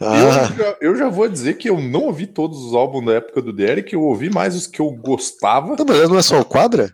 Ah. Eu, já, eu, já, vou dizer que eu não ouvi todos os álbuns da época do Derek, eu ouvi mais os que eu gostava. Não, mas não é só o quadra?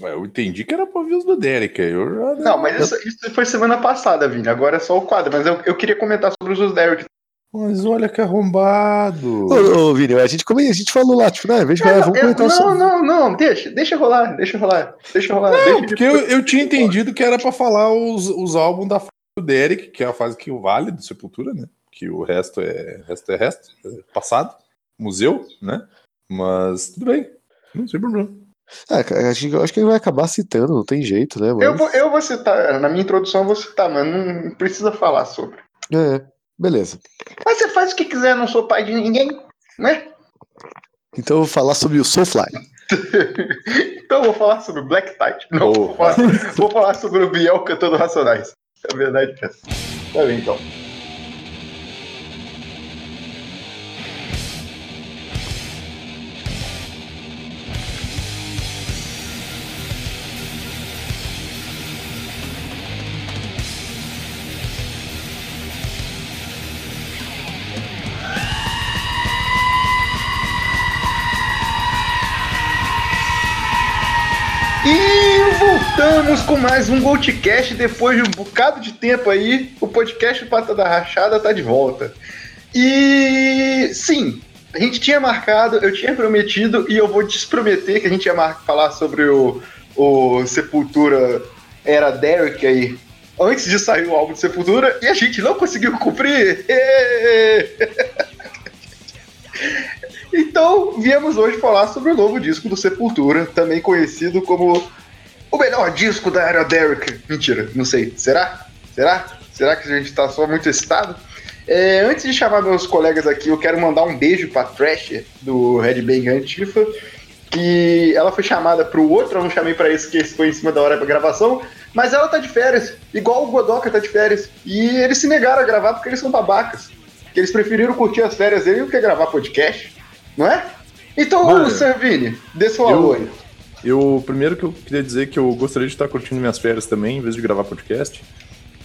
Eu entendi que era pra ouvir os do Derek. Eu já... Não, mas isso, isso, foi semana passada, Vini. Agora é só o quadro. Mas eu, eu queria comentar sobre os do Derek. Mas olha que arrombado. Ô, ô Vini, a gente, como a gente falou lá, tipo, né, veja, não, vamos comentar Não, não, não, deixa, deixa rolar, deixa rolar, deixa rolar. Não, deixa porque eu, eu tinha entendido que era pra falar os, os álbuns da fase do Derek, que é a fase que o vale do Sepultura, né? Que o resto é resto é resto, é passado, museu, né? Mas tudo bem, não sei problema. É, a gente, eu acho que ele vai acabar citando, não tem jeito, né? Mas... Eu, vou, eu vou citar, na minha introdução eu vou citar, mas não precisa falar sobre. É, beleza. Mas você faz o que quiser, não sou pai de ninguém, né? Então eu vou falar sobre o Soulfly. então eu vou falar sobre o Black Tide. Não, oh, vou, falar, vou falar sobre o Biel cantando Racionais. É verdade, é. Tá bem, então. Mais um Goldcast depois de um bocado de tempo aí. O podcast Pata da Rachada tá de volta. E sim, a gente tinha marcado, eu tinha prometido e eu vou desprometer que a gente ia falar sobre o, o Sepultura Era Derek aí antes de sair o álbum de Sepultura e a gente não conseguiu cumprir. então, viemos hoje falar sobre o novo disco do Sepultura, também conhecido como o melhor disco da era Derek. Mentira, não sei. Será? Será? Será que a gente tá só muito excitado? É, antes de chamar meus colegas aqui, eu quero mandar um beijo pra Trash do Red Bang Antifa, que ela foi chamada pro outro, eu não chamei para esse, que foi em cima da hora da gravação, mas ela tá de férias, igual o Godoka tá de férias. E eles se negaram a gravar porque eles são babacas. Que eles preferiram curtir as férias dele do que gravar podcast, não é? Então, Mano, Servini, dê seu apoio. Eu, primeiro que eu queria dizer que eu gostaria de estar curtindo minhas férias também, em vez de gravar podcast.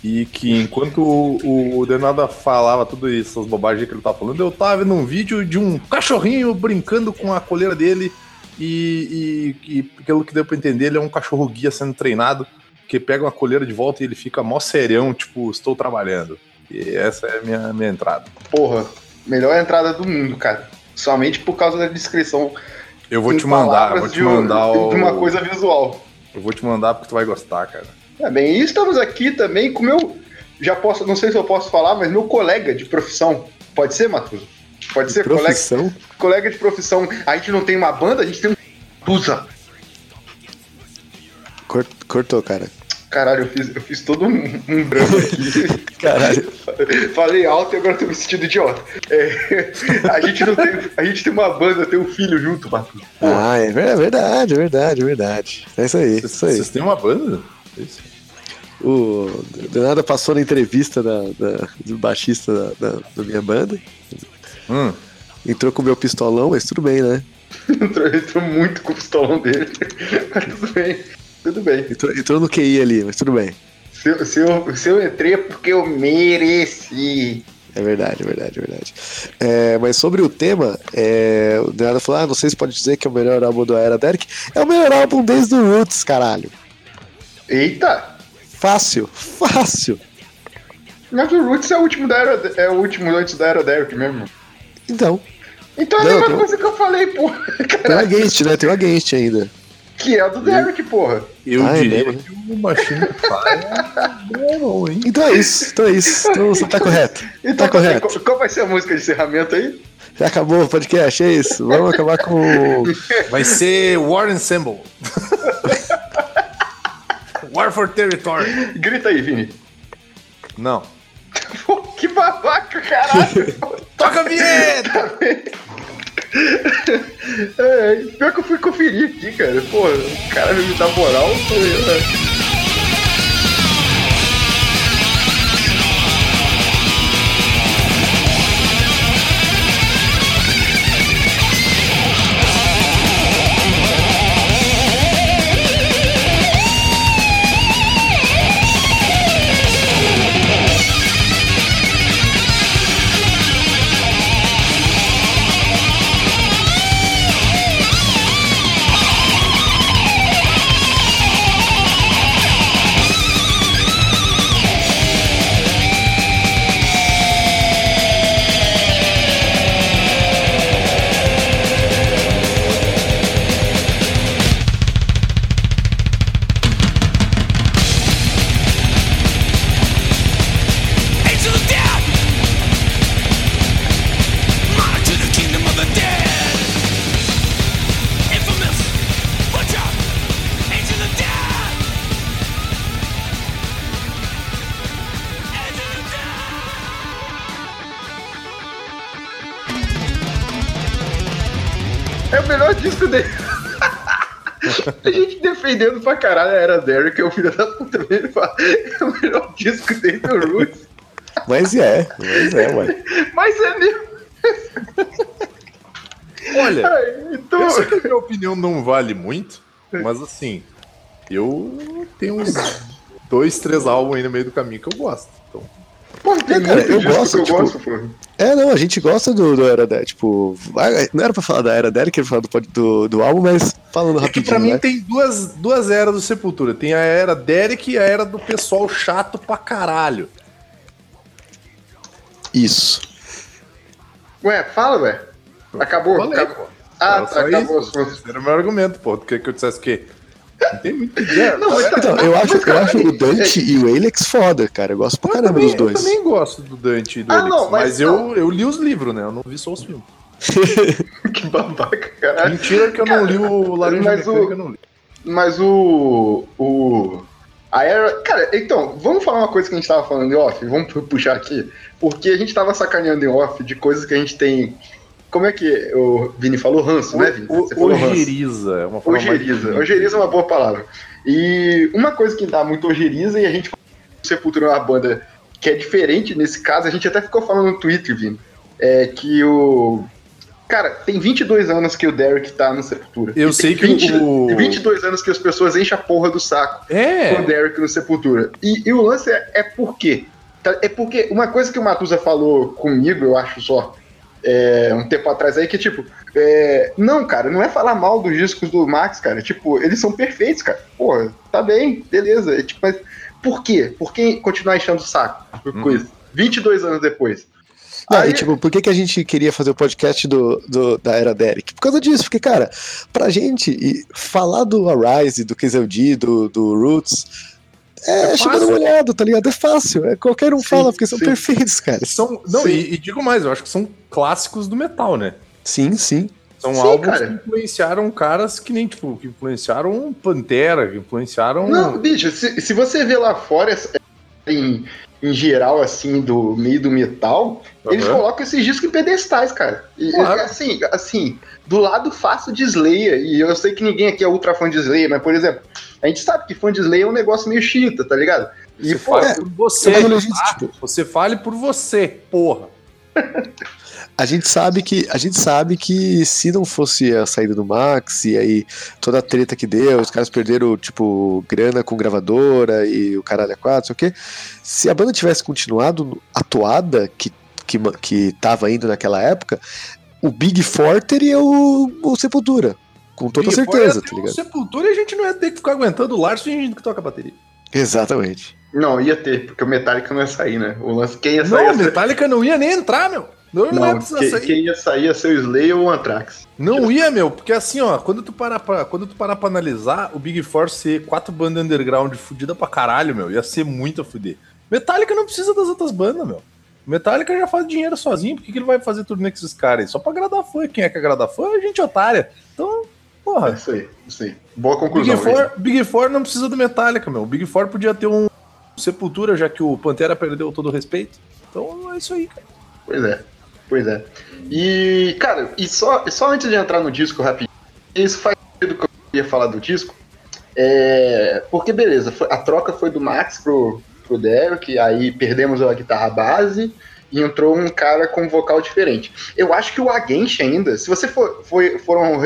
E que enquanto o, o Denada falava tudo isso, essas bobagens que ele tava falando, eu tava vendo um vídeo de um cachorrinho brincando com a coleira dele. E, e, e pelo que deu pra entender, ele é um cachorro guia sendo treinado, que pega uma coleira de volta e ele fica mó serião, tipo, estou trabalhando. E essa é a minha, minha entrada. Porra, melhor entrada do mundo, cara. Somente por causa da descrição eu vou te mandar, vou te de, mandar o... de uma coisa visual. Eu vou te mandar porque tu vai gostar, cara. É bem, e estamos aqui também com meu. Já posso, não sei se eu posso falar, mas meu colega de profissão. Pode ser, Matuso? Pode de ser, profissão? colega. Colega de profissão. A gente não tem uma banda, a gente tem um. Tusa. Cortou, cara. Caralho, eu fiz, eu fiz todo um, um branco aqui. Caralho. Falei alto e agora tô me sentindo idiota. É, a, gente não tem, a gente tem uma banda, tem um filho junto, Batu. Ah, é verdade, é verdade, é verdade. É isso aí. Isso aí. Vocês têm uma banda? Isso. O Leonardo passou na entrevista da, da do baixista da, da, da minha banda. Hum. Entrou com o meu pistolão, mas tudo bem, né? entrou, entrou muito com o pistolão dele. Mas tudo bem. Tudo bem. Entrou, entrou no QI ali, mas tudo bem. Se, eu, se, eu, se eu entrei é porque eu mereci. É verdade, é verdade, é verdade. É, mas sobre o tema, é, o Leonardo falou: ah, não sei se pode dizer que é o melhor álbum da era Derek. É o melhor álbum desde o Roots, caralho. Eita! Fácil, fácil. Mas o Roots é o último da era, é o último antes da era Derek mesmo. Então. Então é a mesma coisa que eu falei, pô. Tem o Against, né? Tem o Against ainda. Que é o do Derek, porra. Eu ah, diria é que o Machine Fire é bom, hein? Então é isso, então é isso. Então você tá correto. Então, tá correto. Qual, qual vai ser a música de encerramento aí? Já acabou o podcast, é isso. Vamos acabar com. Vai ser War Ensemble. War for Territory. Grita aí, Vini. Não. que babaca, caralho. Toca a vinheta! É, pior que eu fui conferir aqui, cara. Pô, o cara me dá moral. Foi, defendendo pra caralho a era Derek, é o filho da puta fala, É o melhor disco dele do Roots. Mas é, mas é, ué. Mas é mesmo. Olha, Ai, Então, eu sei que a minha opinião não vale muito, mas assim, eu tenho uns dois, três álbuns aí no meio do caminho que eu gosto. É, cara, eu gosto, que eu tipo, gosto, pô. É, não, a gente gosta do, do Era Derek, tipo, não era pra falar da Era Derek, era pra falar do, do, do álbum, mas falando é que rapidinho, pra mim né? tem duas, duas eras do Sepultura. Tem a era Derek e a era do pessoal chato pra caralho. Isso. Ué, fala, ué. Acabou? Falei, acabou. pô. Ah, Era tá, acabou. isso. Esse era o meu argumento, pô. Tu quer que eu dissesse que não tem muito o que dizer. Não, mas tá- Então, eu acho, mas, eu cara, acho o Dante é- e o Alex foda, cara. Eu gosto pra Eu caramba também, dos dois. eu também gosto do Dante e do Ah, Elix, não, mas mas, não. eu, eu li os livros, né? Eu não vi só os filmes. Que babaca, caralho. Mentira que eu não li o Laranja mas o- eu não li. Mas o. O. A era. Cara, então, vamos falar uma coisa que a gente tava falando em off? Vamos pu- puxar aqui. Porque a gente tava sacaneando em off de coisas que a gente tem. Como é que o Vini falou? Ranço, né, Vini? O, Você ojeriza é uma forma mais Ojeriza. bonita. Ojeriza é uma boa palavra. E uma coisa que dá muito ojeriza, e a gente o Sepultura é uma banda que é diferente nesse caso, a gente até ficou falando no Twitter, Vini, é que o. Cara, tem 22 anos que o Derek tá no Sepultura. Eu sei que o- Tem 22 anos que as pessoas enchem a porra do saco com o É, Derek no Sepultura. E, e o lance é, é por quê? Tá? É porque uma coisa que o Matusa falou comigo, eu acho só, é, um tempo atrás aí, que tipo, é, não, cara, não é falar mal dos discos do Max, cara. Tipo, eles são perfeitos, cara. Pô, tá bem, beleza. É, tipo, mas por quê? Por que continuar enchendo o saco por Uhum. coisa? 22 anos depois. Não, Aí- e tipo, por que, que a gente queria fazer o podcast do, do- da Era Derek? Por causa disso, porque, cara, pra gente falar do Arise, do KZLD, do, do Roots, é, É chamando fácil. molhado, tá ligado? É fácil, é, qualquer um Sim, fala, porque são sim. perfeitos, cara. são. Não, e, e digo mais, eu acho que são clássicos do metal, né? Sim, sim. São Sim, álbuns cara. que influenciaram caras que nem, tipo, que influenciaram Pantera, que influenciaram. Não, bicho, se, se você vê lá fora, em, em geral, assim, do meio do metal, eles Aham. colocam esses discos em pedestais, cara. E, Claro. assim, assim, do lado fácil de Slayer, e eu sei que ninguém aqui é ultra fã de Slayer, mas, por exemplo, a gente sabe que fã de Slayer é um negócio meio chita, tá ligado? E, Você pô, fale é, por você. Gente, tá? tipo, Você fale por você, porra. a gente sabe que a gente sabe que se não fosse a saída do Max e aí toda a treta que deu, os caras perderam tipo grana com gravadora e o caralho é quatro, sei o quê. Se a banda tivesse continuado atuada que que que tava indo naquela época, o Big Four teria o, o Sepultura, com toda certeza, tá ter um ligado? Sepultura e a gente não ia ter que ficar aguentando o Lars fingindo que toca bateria. Exatamente. Não, ia ter, porque o Metallica não ia sair, né? O lance, quem ia sair Não, a ser... Metallica não ia nem entrar, meu. Não, não, ia quem, sair. quem ia sair ia ser o Slayer ou o Anthrax. Não ia, meu, porque assim, ó, quando tu parar pra, quando tu parar pra analisar, o Big Four ser quatro bandas underground fudida pra caralho, meu, ia ser muito a fuder. Metallica não precisa das outras bandas, meu. Metallica já faz dinheiro sozinho, por que, que ele vai fazer tudo nesses caras aí? Só pra agradar fã. Quem é que agrada fã é gente otária. Então, É porra. isso aí, isso aí. Boa Big conclusão, gente. Four, Big Four não precisa do Metallica, meu. O Big Four podia ter um Sepultura, já que o Pantera perdeu todo o respeito. Então é isso aí, cara. Pois é, pois é. E, cara, e só, só antes de entrar no disco rapidinho, isso faz sentido que eu ia falar do disco. É, porque, beleza, a troca foi do Max pro, pro Derek, aí perdemos a guitarra base e entrou um cara com vocal diferente. Eu acho que o Against ainda, se você for, foi, foram.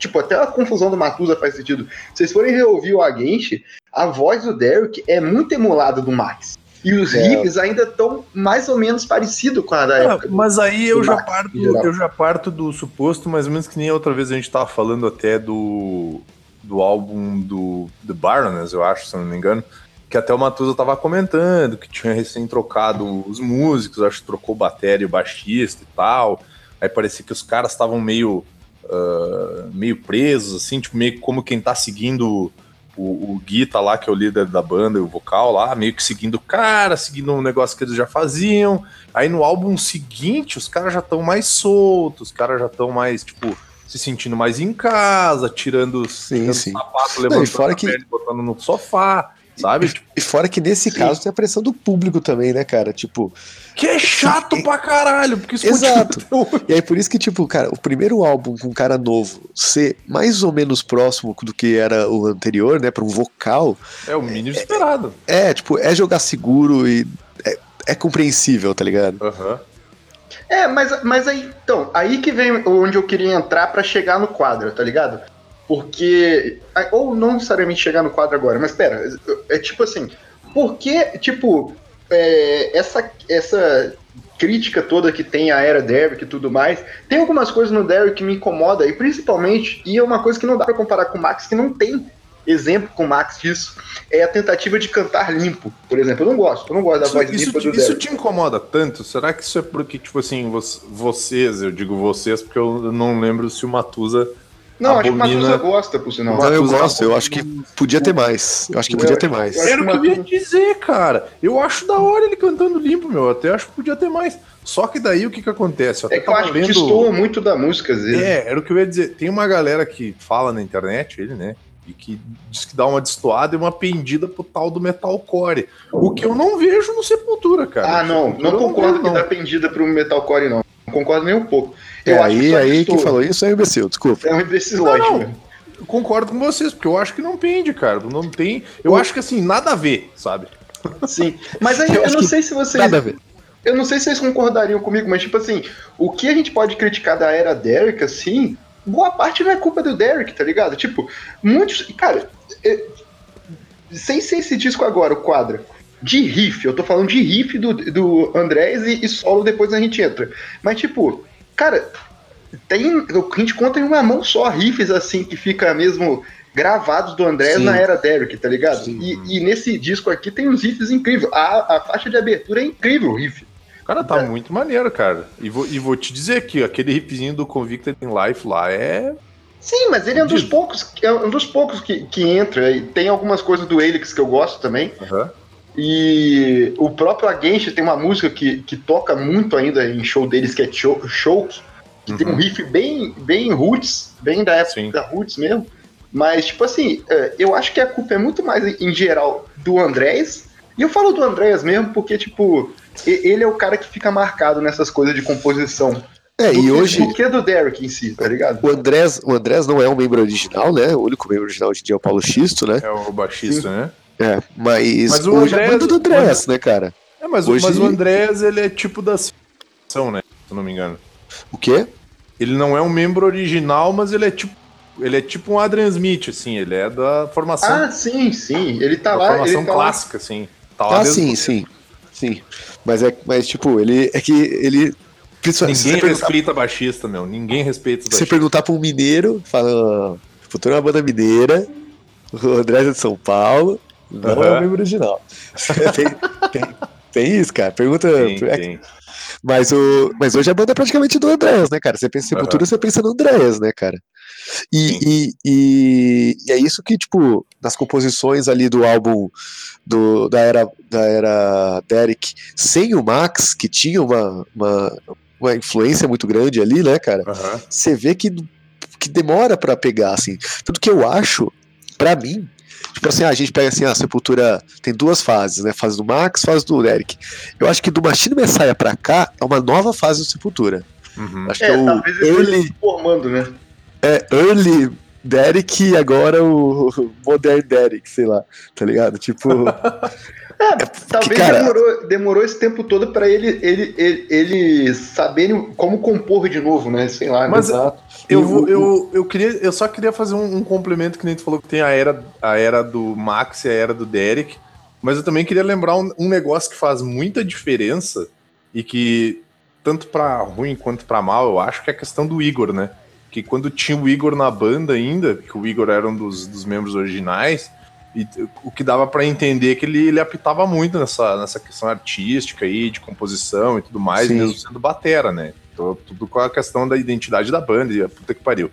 Tipo, até a confusão do Matusa faz sentido. Se vocês forem reouvir o Against, a voz do Derek é muito emulada do Max. E os É. riffs ainda estão mais ou menos parecidos com a da Ah, época. mas aí eu do já, Max, parto, eu já parto do suposto, mais ou menos que nem a outra vez a gente tava falando até do, do álbum do The Baroness, eu acho, se eu não me engano, que até o Matusa tava comentando que tinha recém trocado os músicos, acho que trocou bateria e o baixista e tal. Aí parecia que os caras estavam meio, ah, meio presos, assim, tipo, meio como quem tá seguindo o, o Guita lá, que é o líder da banda, e o vocal lá, meio que seguindo o cara, seguindo um negócio que eles já faziam. Aí no álbum seguinte, os caras já estão mais soltos, os caras já estão mais, tipo, se sentindo mais em casa, tirando, Sim, tirando sim. o sapato, Não, levantando fora a que- perna botando no sofá. Sabe? E, fora que nesse Sim. caso tem a pressão do público também, né, cara? Tipo. Que é chato Sim, pra caralho, porque isso Exato. E aí por isso que, tipo, cara, o primeiro álbum com um cara novo ser mais ou menos próximo do que era o anterior, né, pra um vocal. É o mínimo é, esperado. É, é, tipo, é jogar seguro e é, é compreensível, tá ligado? Aham. Uhum. É, mas, mas aí, então, aí que vem onde eu queria entrar para chegar no quadro, tá ligado? Porque. Ou não necessariamente chegar no quadro agora, mas pera, é tipo assim, porque, tipo, é, essa, essa crítica toda que tem a era Derrick e tudo mais, tem algumas coisas no Derrick que me incomoda, e principalmente, e é uma coisa que não dá pra comparar com o Max, que não tem exemplo com o Max disso, é a tentativa de cantar limpo, por exemplo. Eu não gosto, eu não gosto da isso, voz isso limpa te, do Isso te incomoda tanto? Será que isso é porque, tipo assim, vocês, eu digo vocês, porque eu não lembro se o Matusa não, abomina... acho que o Matusa gosta, por sinal. Não, eu gosto, eu acho que podia ter mais. Eu acho que podia ter mais. Era o que eu ia dizer, cara. Eu acho da hora ele cantando limpo, meu. Eu até acho que podia ter mais. Só que daí o que que acontece? Eu é que eu acho lendo... que destoa muito da música, às vezes. É, era o que eu ia dizer. Tem uma galera que fala na internet, ele, né? E que diz que dá uma destoada e uma pendida pro tal do metalcore. O que eu não vejo no Sepultura, cara. Ah, não. Não concordo não que dá pendida pro metalcore, não. Não concordo nem um pouco. Eu é, aí, aí quem falou isso é um imbecil, desculpa. É um imbecil, lógico. Não, concordo com vocês, porque eu acho que não pende, cara. Não tem. Eu acho que assim, nada a ver, sabe? Sim. Mas aí eu, eu não sei se vocês. Nada a ver. Eu não sei se vocês concordariam comigo, mas tipo assim, o que a gente pode criticar da era Derek, assim, boa parte não é culpa do Derek, tá ligado? Tipo, muitos. Cara, é, sem ser esse disco agora, o quadro. De riff, eu tô falando de riff do, do Andrés e, e solo, depois a gente entra. Mas, tipo, Cara, tem. A gente conta em uma mão só riffs assim que fica mesmo gravados do André na era Derek, tá ligado? E, e, nesse disco aqui tem uns riffs incríveis. A, a faixa de abertura é incrível, o riff. Cara, tá é. muito maneiro, cara. E vou, e vou te dizer que aquele riffzinho do Convicted in Life lá é. Sim, mas ele é um dos poucos, é um dos poucos que, que entra. E tem algumas coisas do Elix que eu gosto também. Uhum. E o próprio Against tem uma música que, que toca muito ainda em show deles, que é Choke, que uhum. tem um uhum. riff bem, bem roots, bem da época Sim. da roots mesmo. Mas, tipo assim, é, eu acho que a culpa é muito mais, em geral, do Andrés. E eu falo do Andrés mesmo porque, tipo, ele é o cara que fica marcado nessas coisas de composição. É, e hoje. O que é do Derek em si, tá ligado? O Andrés, o Andrés não é um membro original, né? O único membro original hoje em dia é o Paulo Xisto, né? É o baixista, Sim. né? É, mas, mas o hoje Andrés, é do Andrés, né, cara? É, mas, hoje... mas o Andrés, ele é tipo da sessão, né? Se eu não me engano. O quê? Ele não é um membro original, mas ele é tipo ele é tipo um Adrian Smith, assim, ele é da formação. Ah, sim, sim. Ele tá lá. Formação tá clássica, lá. assim. Tá lá ah, sim, sim. Sim. Mas é mas, tipo, ele é que ele. Ninguém respeita baixista, meu. Ninguém respeita baixista. Você perguntar pra um mineiro, fala. Futuro é uma banda mineira, o André é de São Paulo, não uhum. é o membro original. tem, tem, tem, isso, cara. Pergunta. É. Mas, o, mas hoje a banda é praticamente do Andréas, né, cara? Você pensa em Sepultura, uhum. você pensa no Andréas, né, cara? E, e, e, e, é isso que, tipo, nas composições ali do álbum do, da, era, da era Derek, sem o Max, que tinha uma, uma, uma influência muito grande ali, né, cara? Uhum. Você vê que, que demora para pegar, assim. Tudo que eu acho, para mim, Tipo assim, a gente pega assim, a Sepultura tem duas fases, né? Fase do Max, fase do Eric. Eu acho que do Machine Messiah pra cá é uma nova fase do Sepultura. Uhum. Acho é, que é o early, formando, né? É, early Derek e agora o Modern Derek, sei lá, tá ligado? Tipo. É, talvez cara... demorou, demorou esse tempo todo para ele, ele, ele, ele saberem como compor de novo, né? Sei lá. Mas né? eu, vou, eu, eu, queria, eu só queria fazer um, um, complemento que nem tu falou que tem a era, a era do Max e a era do Derek. Mas eu também queria lembrar um, um negócio que faz muita diferença e que, tanto para ruim quanto para mal, eu acho que é a questão do Igor, né? Que quando tinha o Igor na banda ainda, que o Igor era um dos, dos membros originais, e o que dava para entender é que ele, ele apitava muito nessa, nessa questão artística aí, de composição e tudo mais, Sim. mesmo sendo batera, né? Então, tudo com a questão da identidade da banda, e a puta que pariu.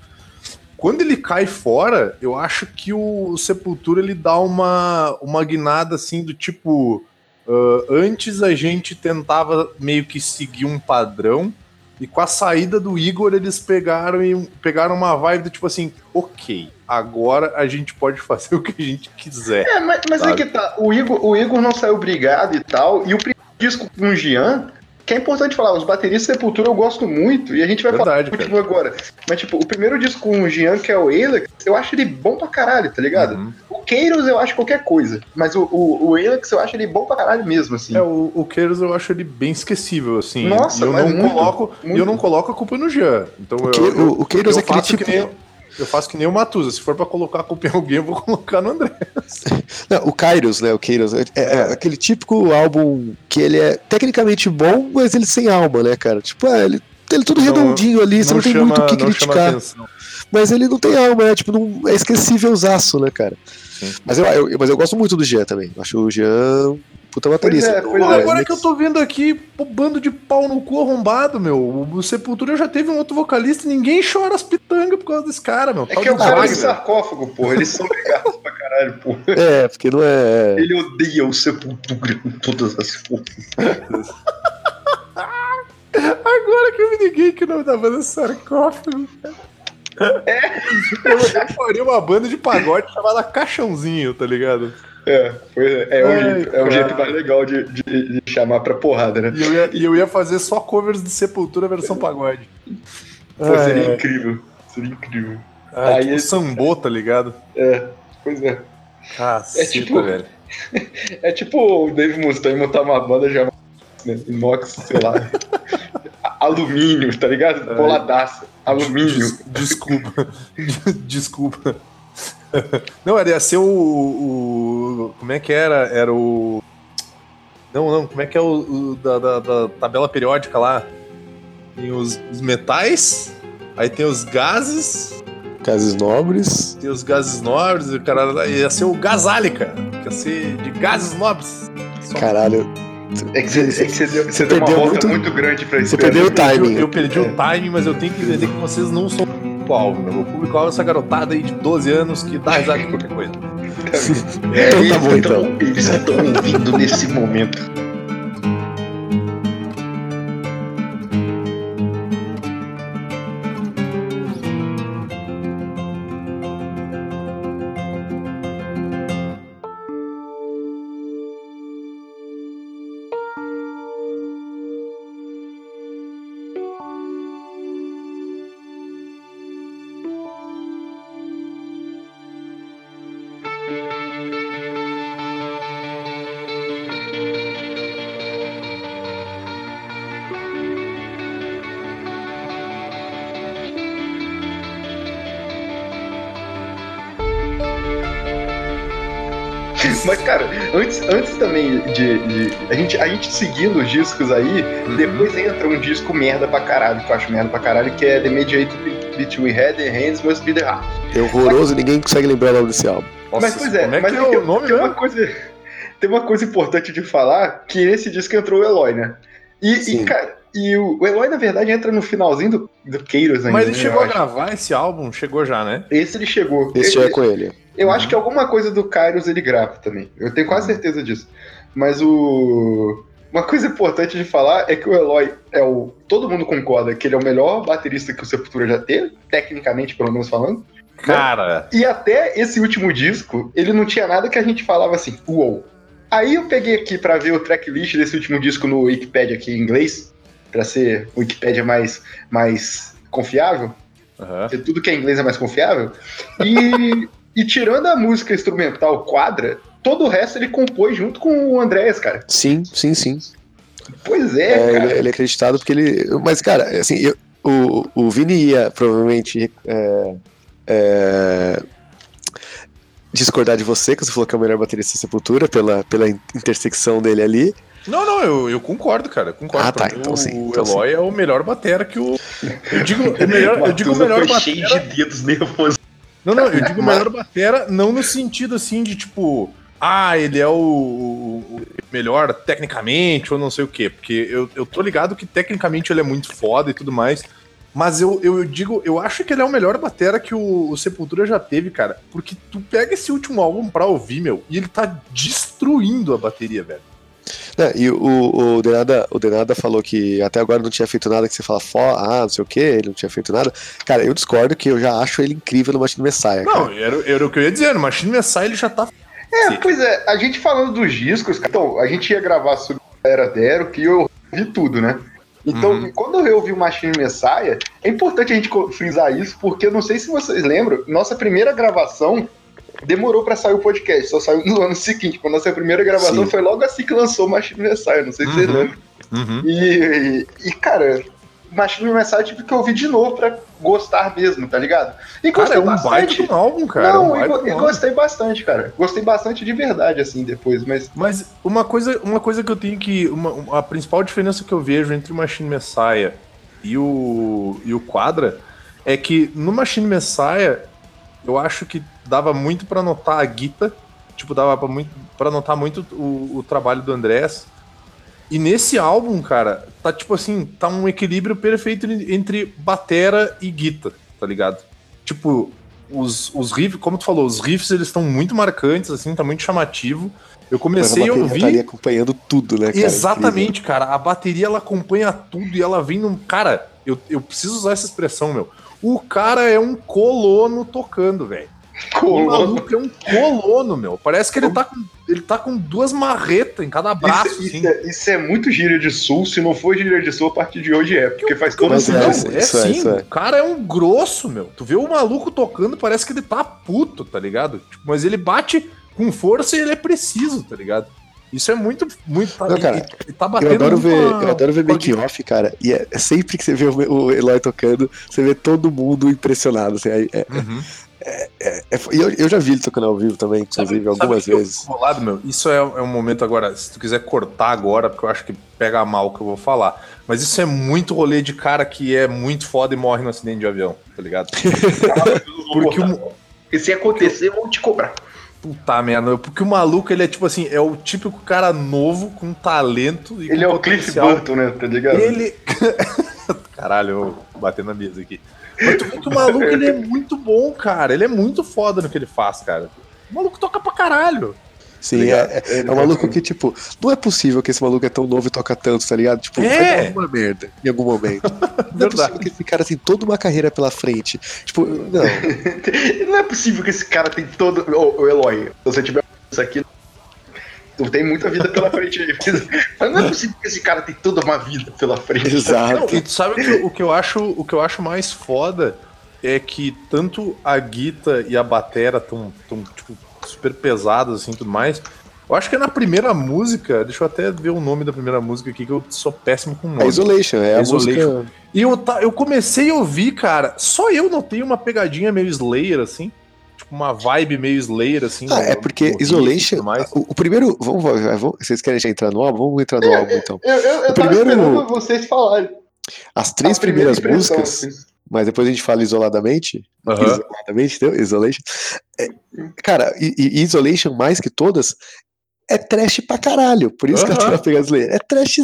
Quando ele cai fora, eu acho que o, o Sepultura ele dá uma, uma guinada assim do tipo. Uh, antes a gente tentava meio que seguir um padrão, E com a saída do Igor, eles pegaram e pegaram uma vibe do tipo assim, ok, agora a gente pode fazer o que a gente quiser. É, mas, mas é que tá. O Igor, o Igor não saiu brigado e tal. E o primeiro disco com o Jean, que é importante falar, os bateristas Sepultura eu gosto muito, e a gente vai Verdade, falar muito agora. Mas, tipo, o primeiro disco com o Jean, que é o Alex, eu acho ele bom pra caralho, tá ligado? Uhum. O Keiros eu acho qualquer coisa, mas o, o, o Alex eu acho ele bom pra caralho mesmo, assim. É, o, o Keiros eu acho ele bem esquecível, assim. Nossa, e eu mas não muito, coloco E muito. eu não coloco a culpa no Jean. Então O, eu, que, eu, o, o Keiros é aquele tipo. que nem, eu faço que nem o Matusa. Se for pra colocar a culpa em alguém, eu vou colocar no André. Não, o Kairos, né? O Kairos é, é- é aquele típico álbum que ele é tecnicamente bom, mas ele sem alma, né, cara? Tipo, é, ele, ele tudo Não- redondinho ali, você não, tem muito o que criticar. Mas ele não tem alma, é tipo, não, é esquecível usaço, né, cara? Sim. Mas eu, eu- mas eu gosto muito do Jean também. Eu Acho o Jean puta baterista. é, é, agora que eu tô vendo aqui, pô, bando de pau no cu arrombado, meu. O, o Sepultura já teve um outro vocalista e ninguém chora as pitangas por causa desse cara, meu. É Tal que é de o cara Wagner. sarcófago, porra. Eles são brigados pra caralho, porra. É, porque não é. Ele odeia o Sepultura com todas as forças. Agora que eu me liguei que o nome da banda é sarcófago, cara. É. Eu, eu faria uma banda de pagode chamada Caixãozinho, tá ligado? É, pois é. É, um, Ai, jeito, é um jeito mais legal de, de, de chamar pra porrada, né? E eu, ia, e eu ia fazer só covers de Sepultura versão pagode. Pô, seria Ai, incrível. Seria incrível. ai, Aí tipo esse- sambô, tá ligado? É, pois é. Caceta, É tipo- velho. É tipo o Dave Mustaine montar uma banda já né? inox, sei lá. Alumínio, tá ligado? É. Boladaça. Alumínio. Des- desculpa. desculpa. Não, era ia ser o, o- Como é que era? Era o. Não, não, como é que é o, o da, da- da tabela periódica lá? Tem os, os metais, aí tem os gases, Casos nobres. tem os gases nobres, e o cara ia ser o gasálica, que ia ser de gases nobres. Só- Caralho, É que você, é que você deu, você deu uma perdeu volta muito- muito, grande pra isso. você perdeu o Eu perdi, timing. eu perdi É. o timing, mas eu tenho que entender que vocês não são público-alvo. né? Meu público-alvo é essa garotada aí de 12 anos que dá risada de qualquer coisa. É, Então tá eles bom, que então. tão- Eles estão ouvindo nesse momento. Mas, cara, antes, antes também de, de- a, gente, a gente seguindo os discos aí, depois entra um disco merda pra caralho, que eu acho merda pra caralho, que é The Mediator Between Head and Hands Must Be the Heart. É horroroso, ninguém consegue lembrar o nome desse álbum. Nossa, mas, pois é, como é mas que é é que o nome tem, uma mesmo? coisa, tem uma coisa importante de falar, que nesse disco entrou o Eloy, né? E, e, Sim. cara, e o, o Eloy, na verdade, entra no finalzinho do, do Keiros ainda. Mas ele né, chegou a acho. gravar esse álbum? Chegou já, né? Esse ele chegou. Esse Ele- é com ele. Eu Uhum. acho que alguma coisa do Kairos ele grava também. Eu tenho quase certeza disso. Mas o. Uma coisa importante de falar é que o Eloy é o. Todo mundo concorda que ele é o melhor baterista que o Sepultura já teve, tecnicamente, pelo menos falando. Cara, E até esse último disco, ele não tinha nada que a gente falava assim, uou. Aí eu peguei aqui pra ver o tracklist desse último disco no Wikipedia aqui em inglês, pra ser o Wikipedia mais, mais confiável. porque tudo que é inglês é mais confiável. E, e tirando a música instrumental quadra, todo o resto ele compôs junto com o Andréas, cara. Sim, sim, sim. Pois é, É, cara. ele, ele é acreditado porque ele. Mas, cara, assim, eu- o, o Vini ia provavelmente é, é, discordar de você, que você falou que é o melhor baterista da Sepultura, pela, pela intersecção dele ali. Não, não, eu, eu concordo, cara. eu Concordo. Ah, tá, então o, sim, O então Eloy é o melhor batera que o. Eu digo, o melhor, eu digo o melhor foi cheio batera. de dedos nervosos. Não, não, eu digo o Mas- melhor batera, não no sentido assim de tipo, ah, ele é o, o- melhor tecnicamente ou não sei o quê. Porque eu, eu tô ligado que tecnicamente ele é muito foda e tudo mais. Mas eu, eu digo, eu acho que ele é o melhor batera que o, o Sepultura já teve, cara. Porque tu pega esse último álbum pra ouvir, meu, e ele tá destruindo a bateria, velho. Não, e o, o, Denada, o Denada falou que até agora não tinha feito nada que você fala, Fó, ah, não sei o que, ele não tinha feito nada. Cara, eu discordo que eu já acho ele incrível no Machine Messiah. Não, era, era, o que eu ia dizer, no Machine Messiah ele já tá. É, Sim. pois é, a gente falando dos discos, então, a gente ia gravar sobre a Era Dero, que eu vi tudo, né? Então, uhum. quando eu ouvi o Machine Messiah, é importante a gente frisar isso, porque eu não sei se vocês lembram, nossa primeira gravação demorou para sair o podcast, só saiu no ano seguinte. Quando a nossa primeira gravação Sim. foi logo assim que lançou o Machine Messiah, não sei se uhum. vocês lembram. Uhum. E, e, e, cara, Machine Messiah tive que ouvir de novo pra gostar mesmo, tá ligado? E cara, é um bastante. baita álbum, cara. Não, é um eu, gostei bastante, cara. Gostei bastante de verdade, assim, depois, mas... Mas uma coisa, uma coisa que eu tenho que... Uma, a principal diferença que eu vejo entre o Machine Messiah e o, e o Quadra é que no Machine Messiah eu acho que dava muito para notar a Guita, tipo, dava para muito para notar muito o, o, trabalho do Andrés. E nesse álbum, cara, tá tipo assim, tá um equilíbrio perfeito entre batera e guita, tá ligado? Tipo, os, os riffs, como tu falou, os riffs eles estão muito marcantes, assim, tá muito chamativo. Eu comecei a ouvir. Tá acompanhando tudo, né, cara? Exatamente, cara. A bateria ela acompanha tudo e ela vem num. Cara, eu, eu preciso usar essa expressão, meu. O cara é um colono tocando, velho. O maluco é um colono, meu. Parece que ele tá com, ele tá com duas marretas em cada braço. Isso, assim. isso, é, isso é muito gíria de sul. Se não for gíria de sul, a partir de hoje é. Porque faz todo sentido. É, é, sim. É. O cara é um grosso, meu. Tu vê o maluco tocando, parece que ele tá puto, tá ligado? Tipo, mas ele bate com força e ele é preciso, tá ligado? Isso é muito, muito. Não, cara, e, e tá batendo eu adoro ver, eu adoro ver making off, cara. E é, é, sempre que você vê o, o Eloy tocando, você vê todo mundo impressionado. Assim, é, uhum. é, é, é eu, eu, já vi ele tocando ao vivo também, inclusive, sabe, algumas sabe vezes. Bolado, meu, isso é, um momento agora. Se tu quiser cortar agora, porque eu acho que pega mal o que eu vou falar. Mas isso é muito rolê de cara que é muito foda e morre no acidente de avião, tá ligado? porque o. Se acontecer, vão te cobrar. Puta merda, porque o maluco, ele é tipo assim, é o típico cara novo, com talento e Ele é o Cliff Burton, né, tá ligado? Ele... Caralho, eu batendo na mesa aqui. Mas o maluco, ele é muito bom, cara. Ele é muito foda no que ele faz, cara. O maluco toca pra caralho. Sim, tá é, é, é um maluco que, tipo, não é possível que esse maluco é tão novo e toca tanto, tá ligado? Tipo, é. vai dar alguma merda em algum momento. não é possível que esse cara tem toda uma carreira pela frente. Tipo, não. não é possível que esse cara tem todo. Ô, ô Eloy, se você tiver isso aqui, tu tem muita vida pela frente aí. Mas não é possível que esse cara tem toda uma vida pela frente. Exato. Não, e tu sabe o que, o que, eu acho, o que eu acho mais foda é que tanto a Guita e a Batera estão, tipo, super pesadas assim tudo mais. Eu acho que é na primeira música, deixa eu até ver o nome da primeira música aqui, que eu sou péssimo com nome. É Isolation, é a Isolation. música... E eu, tá, eu comecei a ouvir, cara, só eu notei uma pegadinha meio Slayer, assim, tipo uma vibe meio Slayer, assim. Ah, é porque Isolation, o, o, primeiro, vamos, vamos, vocês querem já entrar no álbum? Vamos entrar no álbum, então. Eu, eu, eu o primeiro, vocês falarem. As três primeiras músicas... Assim mas depois a gente fala isoladamente. Uhum. Isoladamente, entendeu? Isolation. É, cara, e, e, Isolation, mais que todas, é trash pra caralho. Por isso uhum. que ela tem a pegar É trash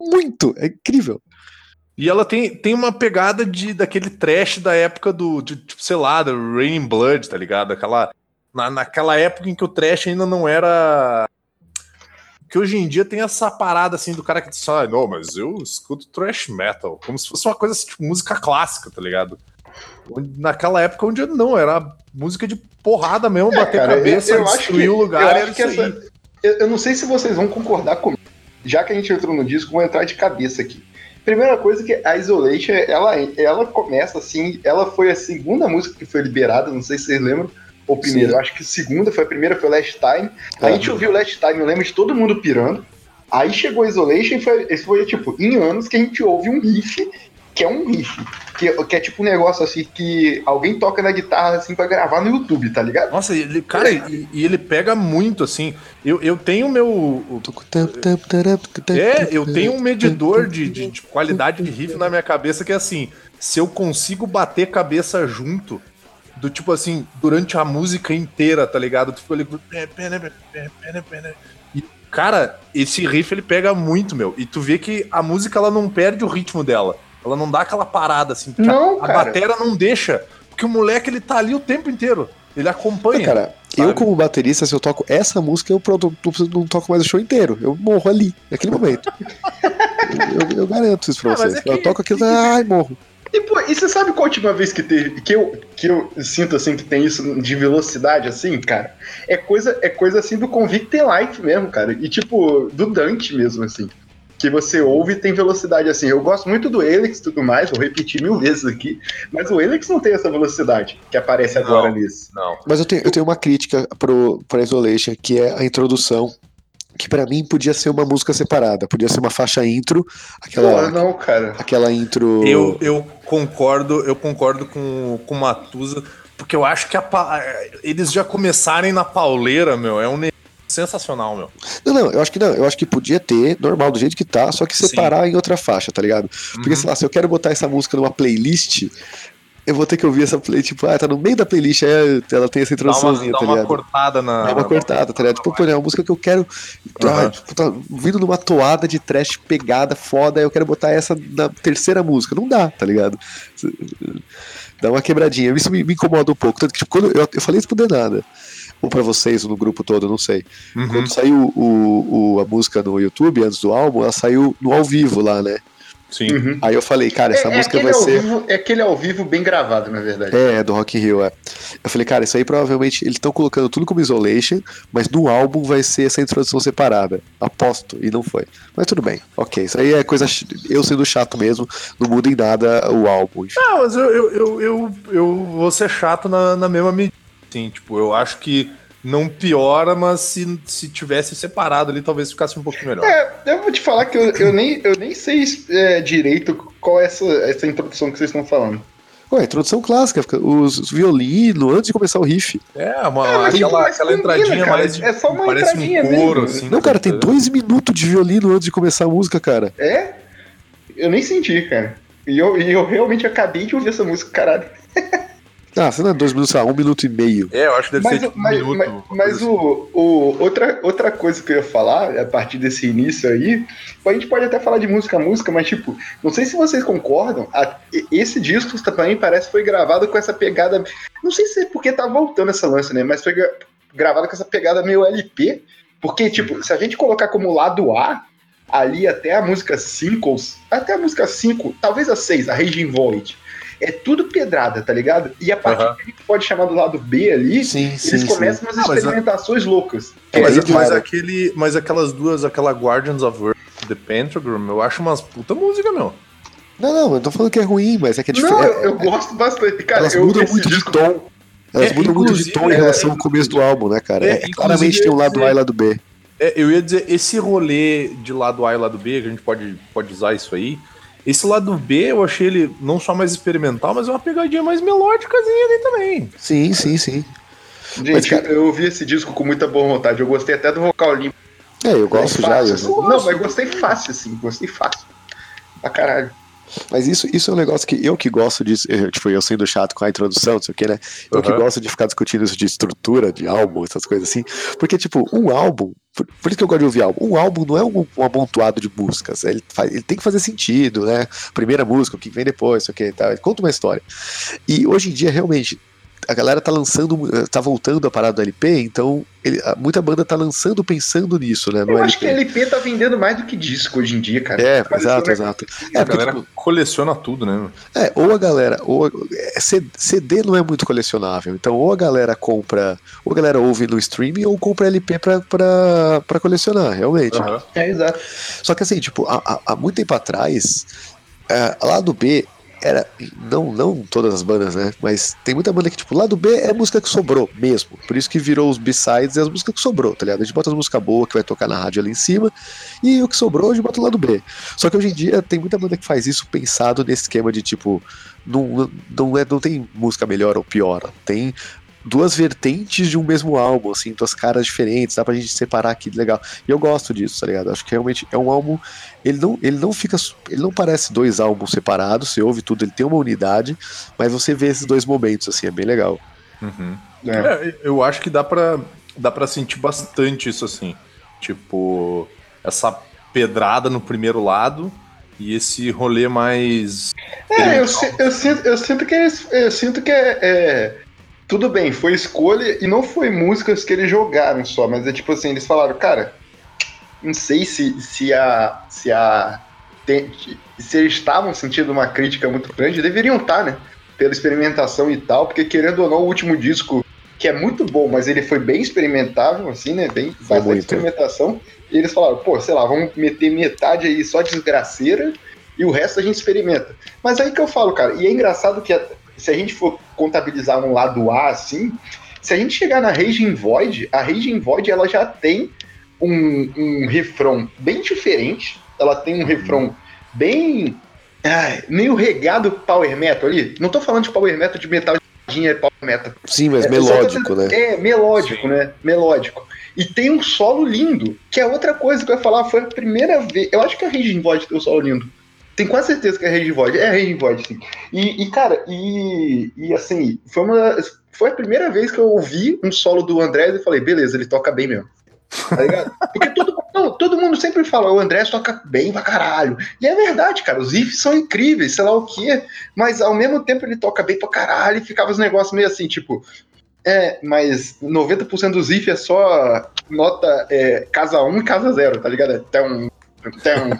muito. É incrível. E ela tem, tem uma pegada de daquele trash da época do, de, tipo, sei lá, do Raining Blood, tá ligado? Aquela, na, naquela época em que o trash ainda não era que hoje em dia tem essa parada assim do cara que diz, ah, não, mas eu escuto thrash metal, como se fosse uma coisa assim, tipo música clássica, tá ligado? Naquela época onde não, era música de porrada mesmo, é, bater cara, cabeça, eu, eu destruir que, o lugar, eu, que essa, eu, eu não sei se vocês vão concordar comigo. Já que a gente entrou no disco, vou entrar de cabeça aqui. Primeira coisa que a Isolation, ela, ela começa assim, ela foi a segunda música que foi liberada, não sei se vocês lembram, ou primeiro, acho que segunda foi a primeira, foi Last Time. a gente ouviu Last Time, eu lembro de todo mundo pirando. Aí chegou Isolation e foi, foi, tipo, em anos que a gente ouve um riff, que é um riff. Que, que é tipo um negócio assim que alguém toca na guitarra assim pra gravar no YouTube, tá ligado? Nossa, ele, cara, é. e, e, ele pega muito, assim. Eu, eu tenho meu. É, eu tenho um medidor de, de, de qualidade de riff na minha cabeça que é assim. Se eu consigo bater cabeça junto do tipo assim, durante a música inteira, tá ligado? Tu ficou ali. E, cara, esse riff ele pega muito, meu. E tu vê que a música ela não perde o ritmo dela. Ela não dá aquela parada assim. Não, a, a batera não deixa. Porque o moleque ele tá ali o tempo inteiro. Ele acompanha. Cara, sabe? eu como baterista, se eu toco essa música, eu pronto, não, não toco mais o show inteiro. Eu morro ali, naquele momento. eu, eu garanto isso pra Ah, vocês. é que- Eu toco aquilo, ai, morro. E, pô, e você sabe qual a última vez que teve, que eu, que eu sinto assim que tem isso de velocidade assim, cara? É coisa, é coisa assim do Convict Life mesmo, cara. E tipo, do Dante mesmo, assim. Que você ouve e tem velocidade assim. Eu gosto muito do Helix e tudo mais, vou repetir mil vezes aqui. Mas o Helix não tem essa velocidade que aparece Não. agora nesse. Não. Mas eu tenho, eu tenho uma crítica pro, pro Isolation, que é a introdução. Que pra mim podia ser uma música separada, podia ser uma faixa intro, aquela, Pô, não, cara. aquela intro. Eu, eu concordo, eu concordo com, com o Matusa, porque eu acho que a eles já começarem na pauleira, meu, é um negócio sensacional, meu. Não, não, eu acho que não. Eu acho que podia ter, normal, do jeito que tá, só que Sim. separar em outra faixa, tá ligado? Porque, Uhum. sei lá, se eu quero botar essa música numa playlist, eu vou ter que ouvir essa playlist, tipo, ah, tá no meio da playlist, aí ela tem essa Dá uma, introduçãozinha, dá tá uma ligado? cortada na. Dá uma cortada, tá ligado? Tipo, pô, é uma música que eu quero. Aham. Ah, tipo, tá vindo numa toada de trash pegada, foda, eu quero botar essa na terceira música. Não dá, tá ligado? Dá uma quebradinha. Isso me, me incomoda um pouco. Tanto que, tipo, quando eu, eu falei isso pro Denada. Ou pra vocês, ou no grupo todo, não sei. Uhum. Quando saiu o, o- a música no YouTube, antes do álbum, ela saiu no ao vivo lá, né? Sim. Uhum. Aí eu falei, cara, essa é, é música aquele vai ser. vivo, é aquele ao vivo bem gravado, na verdade. É, é do Rock Rio, é. Eu falei, cara, isso aí provavelmente eles estão colocando tudo como Isolation, mas no álbum vai ser essa introdução separada. Aposto, e não foi. Mas tudo bem, ok. Isso aí é coisa. Eu sendo chato mesmo, não muda em nada o álbum. enfim. Não, mas eu, eu, eu, eu, eu vou ser chato na, na mesma medida. Assim, tipo, eu acho que não piora, mas se, se tivesse separado ali, talvez ficasse um pouquinho melhor. É, eu vou te falar que eu, eu, nem, eu nem sei é, direito qual é essa, essa introdução que vocês estão falando. Ué, introdução clássica, os violinos, antes de começar o riff. É, uma, É, aquela, mas aquela entradinha cara, mais. é só uma parece entradinha um coro, mesmo. assim. Não, cara, tem dois minutos de violino antes de começar a música, cara. É? Eu nem senti, cara. E eu, e eu realmente acabei de ouvir essa música, caralho. Ah, você não é dois minutos, ah, um minuto e meio. É, eu acho que deve Mas, ser tipo um mas, minuto. mas, mas coisa o, o, outra, outra coisa que eu ia falar, a partir desse início aí, a gente pode até falar de música a música, mas tipo, não sei se vocês concordam, a- esse disco também parece que foi gravado com essa pegada. Não sei se é porque tá voltando essa lance, né? Mas foi gra- gravado com essa pegada meio LP. Porque, tipo, se a gente colocar como lado A, ali até a música 5, até a música 5, talvez a 6, a Raging Void. É tudo pedrada, tá ligado? E a partir Aham. que a gente pode chamar do lado B ali, Sim, sim, eles sim. começam umas Ah, mas a- experimentações loucas. É, mas, aí, mas aquele, mas aquelas duas, aquela Guardians of Earth, The Pentagram, eu acho umas puta música, meu. Não, não, eu não tô falando que é ruim, mas é que é Não, diferente. eu, eu gosto bastante. Cara, Elas eu mudam muito de tom. Elas É, mudam muito de tom em é, relação ao começo do álbum, né, cara? É, É, claramente tem um lado ia A e lado B. É, eu ia dizer, esse rolê de lado A e lado B, que a gente pode, pode usar isso aí. Esse lado B, eu achei ele não só mais experimental, mas é uma pegadinha mais melódicazinha ali também. Sim, sim, sim. Gente, Mas, cara- eu ouvi esse disco com muita boa vontade. Eu gostei até do vocal limpo. É, eu gosto já. fácil, eu- assim. Não, mas gostei fácil, assim. Gostei fácil. Pra caralho. Mas isso, isso é um negócio que eu que gosto disso, eu, tipo, eu sendo chato com a introdução, não sei o que, né? Eu que Uhum. gosto de ficar discutindo isso de estrutura de álbum, essas coisas assim. Porque, tipo, um álbum, por, por isso que eu gosto de ouvir álbum, um álbum não é um, um amontoado de músicas. Ele, faz, ele tem que fazer sentido, né? Primeira música, o que vem depois, sei o que, tá? Ele conta uma história. E hoje em dia, realmente, a galera tá lançando, tá voltando a parada do LP, então ele- muita banda tá lançando pensando nisso, né? No Eu LP. acho que LP tá vendendo mais do que disco hoje em dia, cara. É, Mas exato, né? exato. a É, porque, galera tipo, coleciona tudo, né? É, ou a galera, ou a- é, CD não é muito colecionável, então ou a galera compra, ou a galera ouve no streaming ou compra LP pra, pra, pra colecionar, realmente. Aham. É, exato. Só que assim, tipo, há, há- muito tempo atrás, é, lado B era, não, não todas as bandas, né, mas tem muita banda que, tipo, lado B é música que sobrou mesmo, por isso que virou os B-sides e as músicas que sobrou, tá ligado? A gente bota as músicas boas que vai tocar na rádio ali em cima, e o que sobrou a gente bota o lado B. Só que hoje em dia tem muita banda que faz isso pensado nesse esquema de tipo, não, não, é, não tem música melhor ou pior, tem duas vertentes de um mesmo álbum, assim, duas caras diferentes, dá pra gente separar aqui, legal. E eu gosto disso, tá ligado? Acho que realmente é um álbum, ele não, ele não fica, ele não parece dois álbuns separados, você ouve tudo, ele tem uma unidade, mas você vê esses dois momentos, assim, é bem legal. Uhum. É. É, eu acho que dá pra, dá pra sentir bastante isso assim. Tipo, essa pedrada no primeiro lado e esse rolê mais. É, eu, eu sinto, eu sinto que é, eu sinto que é, é tudo bem, foi escolha e não foi músicas que eles jogaram só, mas é tipo assim, eles falaram, cara, não sei se, se a. se a. se eles estavam sentindo uma crítica muito grande, deveriam estar, né? Pela experimentação e tal, porque querendo ou não, o último disco, que é muito bom, mas ele foi bem experimentável, assim, né? Bem Foi bastante muito. experimentação. E eles falaram, pô, sei lá, vamos meter metade aí só desgraceira e o resto a gente experimenta. Mas aí que eu falo, cara, e é engraçado que se a gente for contabilizar um lado A assim, se a gente chegar na Raging Void, a Raging Void ela já tem um, um refrão bem diferente, ela tem um refrão bem ai, meio regado power metal ali. Não tô falando de power metal de metal de é power metal. Sim, mas É, melódico, né? É, melódico, né? Melódico. E tem um solo lindo, que é outra coisa que eu ia falar, foi a primeira vez. Eu acho que a Raging Void tem um solo lindo. Tenho quase certeza que é Raging Void. É Raging Void, sim. E, e, cara, e, e assim, foi, uma, foi a primeira vez que eu ouvi um solo do Andrés e falei, beleza, ele toca bem mesmo. Tá ligado? Porque todo, não, todo mundo sempre fala, o Andrés toca bem pra caralho. E é verdade, cara, os riffs são incríveis, sei lá o quê. Mas ao mesmo tempo ele toca bem pra caralho e ficava os negócios meio assim, tipo, é, mas 90% dos riffs é só nota é, casa 1 e casa 0, tá ligado? É tão, tão.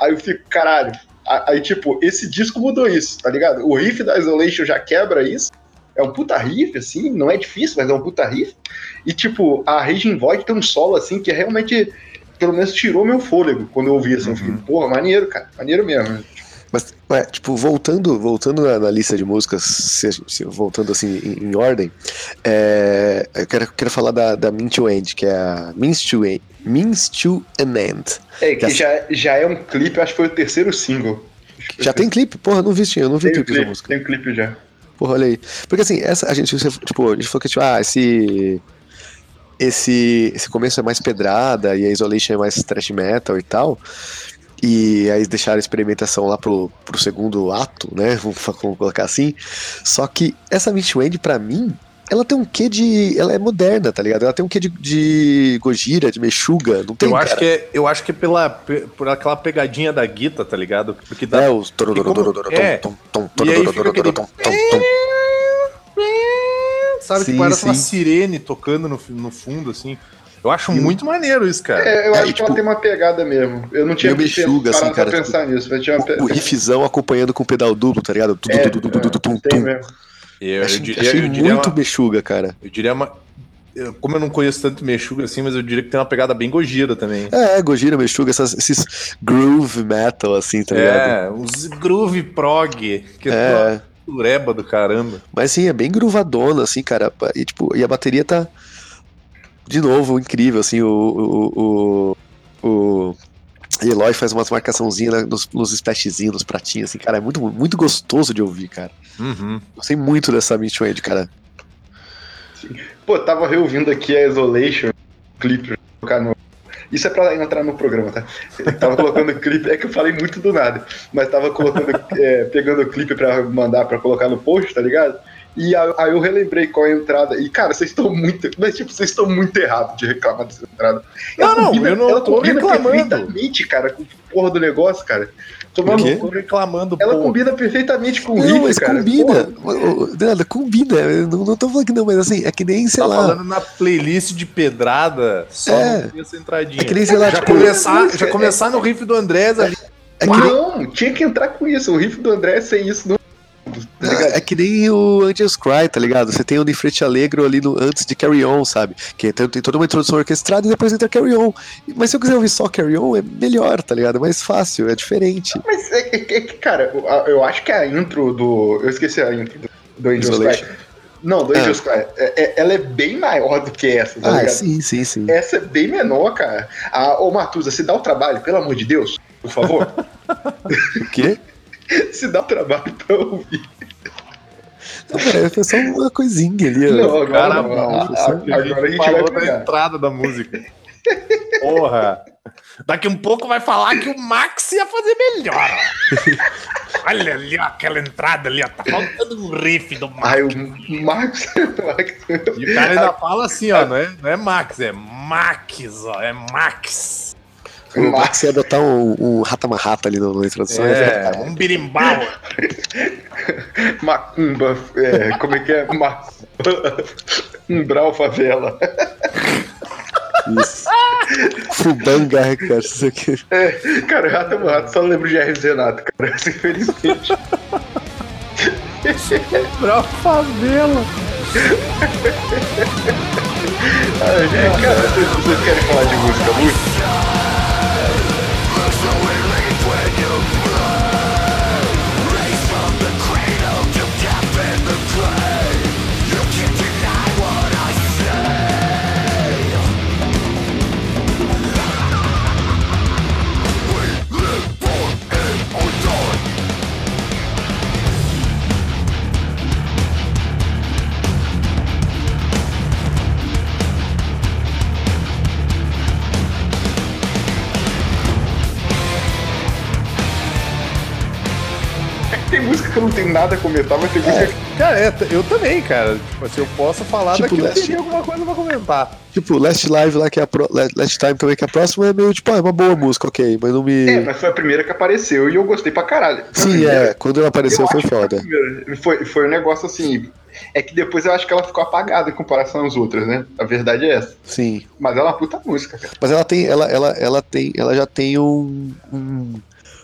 Aí eu fico, caralho. Aí, tipo, esse disco mudou isso, tá ligado? O riff da Isolation já quebra isso. É um puta riff, assim, não é difícil, mas é um puta riff. E, tipo, a Raging Void tem um solo, assim, que realmente, pelo menos, tirou meu fôlego quando eu ouvi, assim. Eu fiquei, porra, maneiro, cara, maneiro mesmo. Mas, ué, tipo, voltando, voltando na, na lista de músicas, se se- voltando assim em, em ordem, é, eu quero, quero falar da, da Mean to End, que é a Means to, End, Means to an End. É, que Essa- já, já é um clipe, acho que foi o terceiro single. Já tem clipe? Porra, não vi, eu não vi tem clipe dessa música. tem um clipe já. Porra, olha aí. Porque assim, essa, a gente, tipo, a gente falou que, tipo, ah, esse. Esse, esse começo é mais pedrada e a Isolation é mais thrash metal e tal. E aí deixaram a experimentação lá pro, pro segundo ato, né? Vamos, colocar assim. Só que essa Mitch Wendy, pra mim, ela tem um quê de. Ela é moderna, tá ligado? Ela tem um quê de, de Gojira, de Meshuga, não tem? eu, acho cara? que é, eu acho que é pela, pe- por aquela pegadinha da guita, tá ligado? Porque dá. É, os. como- é. E aí fica aquele- Sabe Sim, que parece uma sim. sirene tocando no, no fundo, assim. Eu acho o- muito maneiro isso, cara. É, eu É, acho e, que ela tipo, tem uma pegada mesmo. Eu não tinha parado assim, cara, pensar nisso, mas tinha uma O, riffzão acompanhando com o pedal duplo, tá ligado? Tum, É, tum, tum, tum, tum, tum, Eu, eu Achei, diria, achei eu diria muito uma, Meshuga, cara. eu diria uma. eu- Como eu não conheço tanto Meshuga assim, mas eu diria que tem uma pegada bem Gojira também. É, Gojira, Meshuga, essas- esses groove metal, assim, tá ligado? É, uns groove prog, que é, É, tureba do caramba. mas sim, é bem groovadona, assim, cara. E, tipo, e a bateria tá, de novo, incrível, assim, o... o, o, o Eloy faz umas marcaçãozinhas né, nos, nos splashzinhos, nos pratinhos, assim, cara, é muito, muito gostoso de ouvir, cara. Uhum. Gostei muito dessa Mitch Wade, cara. Pô, tava reouvindo aqui a Isolation, clipe, pra colocar no. Isso é pra entrar no programa, tá? Eu tava colocando clipe, é que eu falei muito do nada, mas tava colocando, é, pegando o clipe pra mandar pra colocar no post, tá ligado? E aí eu relembrei qual é a entrada. E, cara, vocês estão muito. Mas, tipo, vocês estão muito errados de reclamar dessa entrada. Não, não, eu não ela tô combina reclamando. perfeitamente, cara, com porra do negócio, cara. Tomando reclamando, Ela pô. combina perfeitamente com o Não, riff, mas cara. combina. Nada, combina. Eu não, não tô falando que não, mas assim, é que nem, sei Tá lá. falando na playlist de pedrada, só É. essa entradinha. É que nem, sei lá, já, tipo, começar, música, já começar no riff do Andrés ali. É que, nem, Não, tinha que entrar com isso. O riff do André sem isso não. Tá é que nem o Angels Cry, tá ligado? Você tem o Nifrete Allegro ali no, antes de Carry On, sabe? Que tem, tem toda uma introdução orquestrada e depois entra Carry On. Mas se eu quiser ouvir só Carry On, é melhor, tá ligado? É mais fácil, é diferente. Mas é, que- é cara, eu, acho que a intro do. Eu esqueci a intro do, do Angels. Cry. Não, do Ah. Angels Cry. É- é- ela é bem maior do que essa, tá Ah, ligado? sim, sim, sim. Essa é bem menor, cara. A, ô, Matusa, se dá o trabalho, pelo amor de Deus, por favor. O quê? se dá o trabalho pra ouvir. Não, cara, foi só uma coisinha ali. ó. Não, agora, Cara, não, a- a- agora a gente falou vai da entrada da música. Porra. Daqui um pouco vai falar que o Max ia fazer melhor. Olha ali, ó, aquela entrada ali, ó. Tá faltando um riff do Max. Ai, o Marcos. Marcos- E o cara ainda fala assim, ó. Não é, não é Max, é Max, ó. É Max. O Max ia adotar um, um rata-marrata ali na introdução. É, um birimbau. Macumba, é, como é que é? Ma... Umbral favela. Isso. Fubanga, cara, isso aqui. É, cara, Rato é Rato, só lembro de R. Renato, cara, infelizmente. Pra favela. Ai, cara, vocês, vocês querem falar de música muito? Tem música que eu não tenho nada a comentar, mas tem música que. Cara, é, eu também, cara. Tipo assim, eu posso falar Tipo, daqui eu Last- teria alguma coisa pra comentar. Tipo, Last Live lá, que é a pro... Last Time também, que é a próxima, é meio tipo, ah, é uma boa música, ok, mas não me. É, mas foi a primeira que apareceu e eu gostei pra caralho. Foi Sim, é. Quando ela apareceu Eu foi foda. Foi, foi um negócio assim. É que depois eu acho que ela ficou apagada em comparação às outras, né? A verdade é essa. Sim. Mas ela é uma puta música, cara. Mas ela tem, ela, ela, ela tem, ela já tem um, um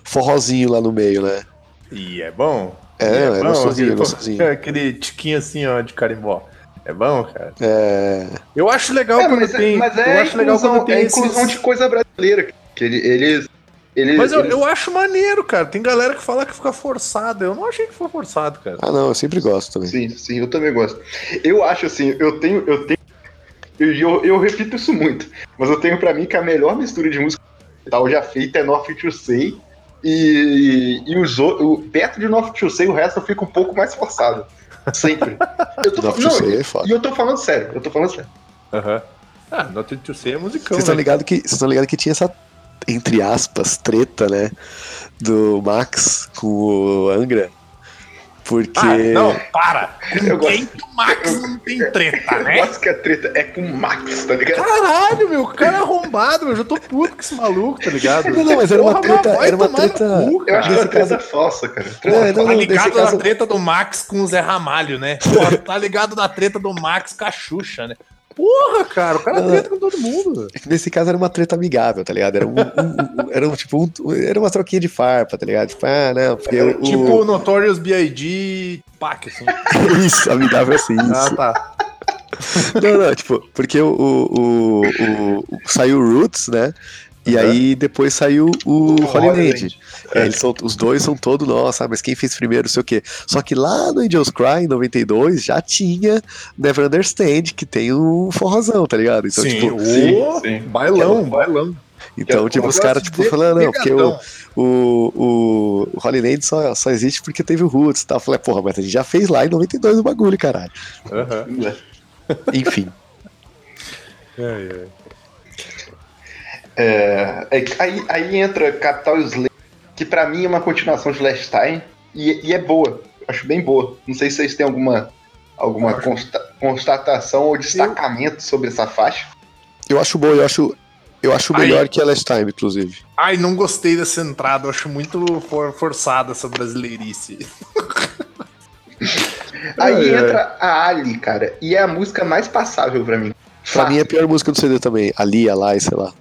forrozinho lá no meio, né? E é bom. É, E é bom, gostosinho, aquele-. Aquele tiquinho assim, ó, de carimbó. É bom, cara. É, Eu acho legal É, quando mas, é- tem. mas eu é, acho legal quando tem é inclusão esses... de coisa brasileira. Que ele, eles. Eles, Mas eu, eles- eu acho maneiro, cara. Tem galera que fala que fica forçado. Eu não achei que foi forçado, cara. ah não, eu sempre gosto também. Sim, sim, eu também gosto. Eu acho assim, eu tenho. Eu tenho. Eu, eu, eu repito isso muito, mas eu tenho pra mim que a melhor mistura de música tal já feita é North to Say. E, e os o- perto de North to Say, o resto eu fico um pouco mais forçado. Sempre. Eu tô, North to não, Say é foda. E eu tô falando sério, eu tô falando sério. Aham. Ah, Not to Say é musicão, Vocês estão né? ligados que, vocês estão ligados que tinha essa, entre aspas, treta, né? Do Max com o Angra. Porque. Ah, não, para. Eu Com quem que o Max não tem treta, Eu né? gosto que a treta é com o Max, tá ligado? Caralho, meu, o cara é arrombado, meu. Eu já tô puto com esse maluco, tá ligado? Não, não, mas era uma Porra, treta- era uma treta- cu, Eu acho que é cara. uma treta falsa, cara. Treta Não, Tá ligado nesse na caso- treta do Max com o Zé Ramalho, né? Porra, tá ligado na treta do Max com a Xuxa, né? Porra, cara, o cara Não, treta com todo mundo. É que Nesse caso era uma treta amigável, tá ligado? Era um, um- um- era um tipo um- era uma troquinha de farpa, tá ligado? Tipo, ah, não, porque o, Tipo o Notorious B.I.G. Pac, assim. isso, amigável assim, isso. Ah, tá. Não, não, tipo, porque o, o, o- o- o- saiu o Roots, né? E Uhum. aí depois saiu o O Holy Holy Land. Land. É, eles são, os dois são todos, nossa, mas quem fez primeiro, não sei o quê. Só que lá no Angels Cry, em 92, já tinha Never Understand, que tem um forrozão, tá ligado? Então, sim, tipo, o sim, sim. bailão, bailão. então, Quero tipo, os caras, tipo, falando, não, porque o, o, o, o Holy Land só, só existe porque teve o Roots e tal. Eu falei, porra, mas a gente já fez lá em 92 o bagulho, caralho. Aham. Enfim. É, é. É, é, aí, aí entra Capital Slave, que pra mim é uma continuação de Last Time, e, e é boa. Acho bem boa. Não sei se vocês têm alguma, alguma Eu consta- constatação ou destacamento sobre essa faixa. Eu acho bom, eu acho, eu acho Aí- melhor que a Last Time, inclusive. Ai, não gostei dessa entrada. Eu acho muito for- forçada essa brasileirice. Aí Ai, ai. entra a Ali, cara, e é a música mais passável pra mim. Pra Fácil. mim é a pior música do CD também. Ali, Alai, sei lá.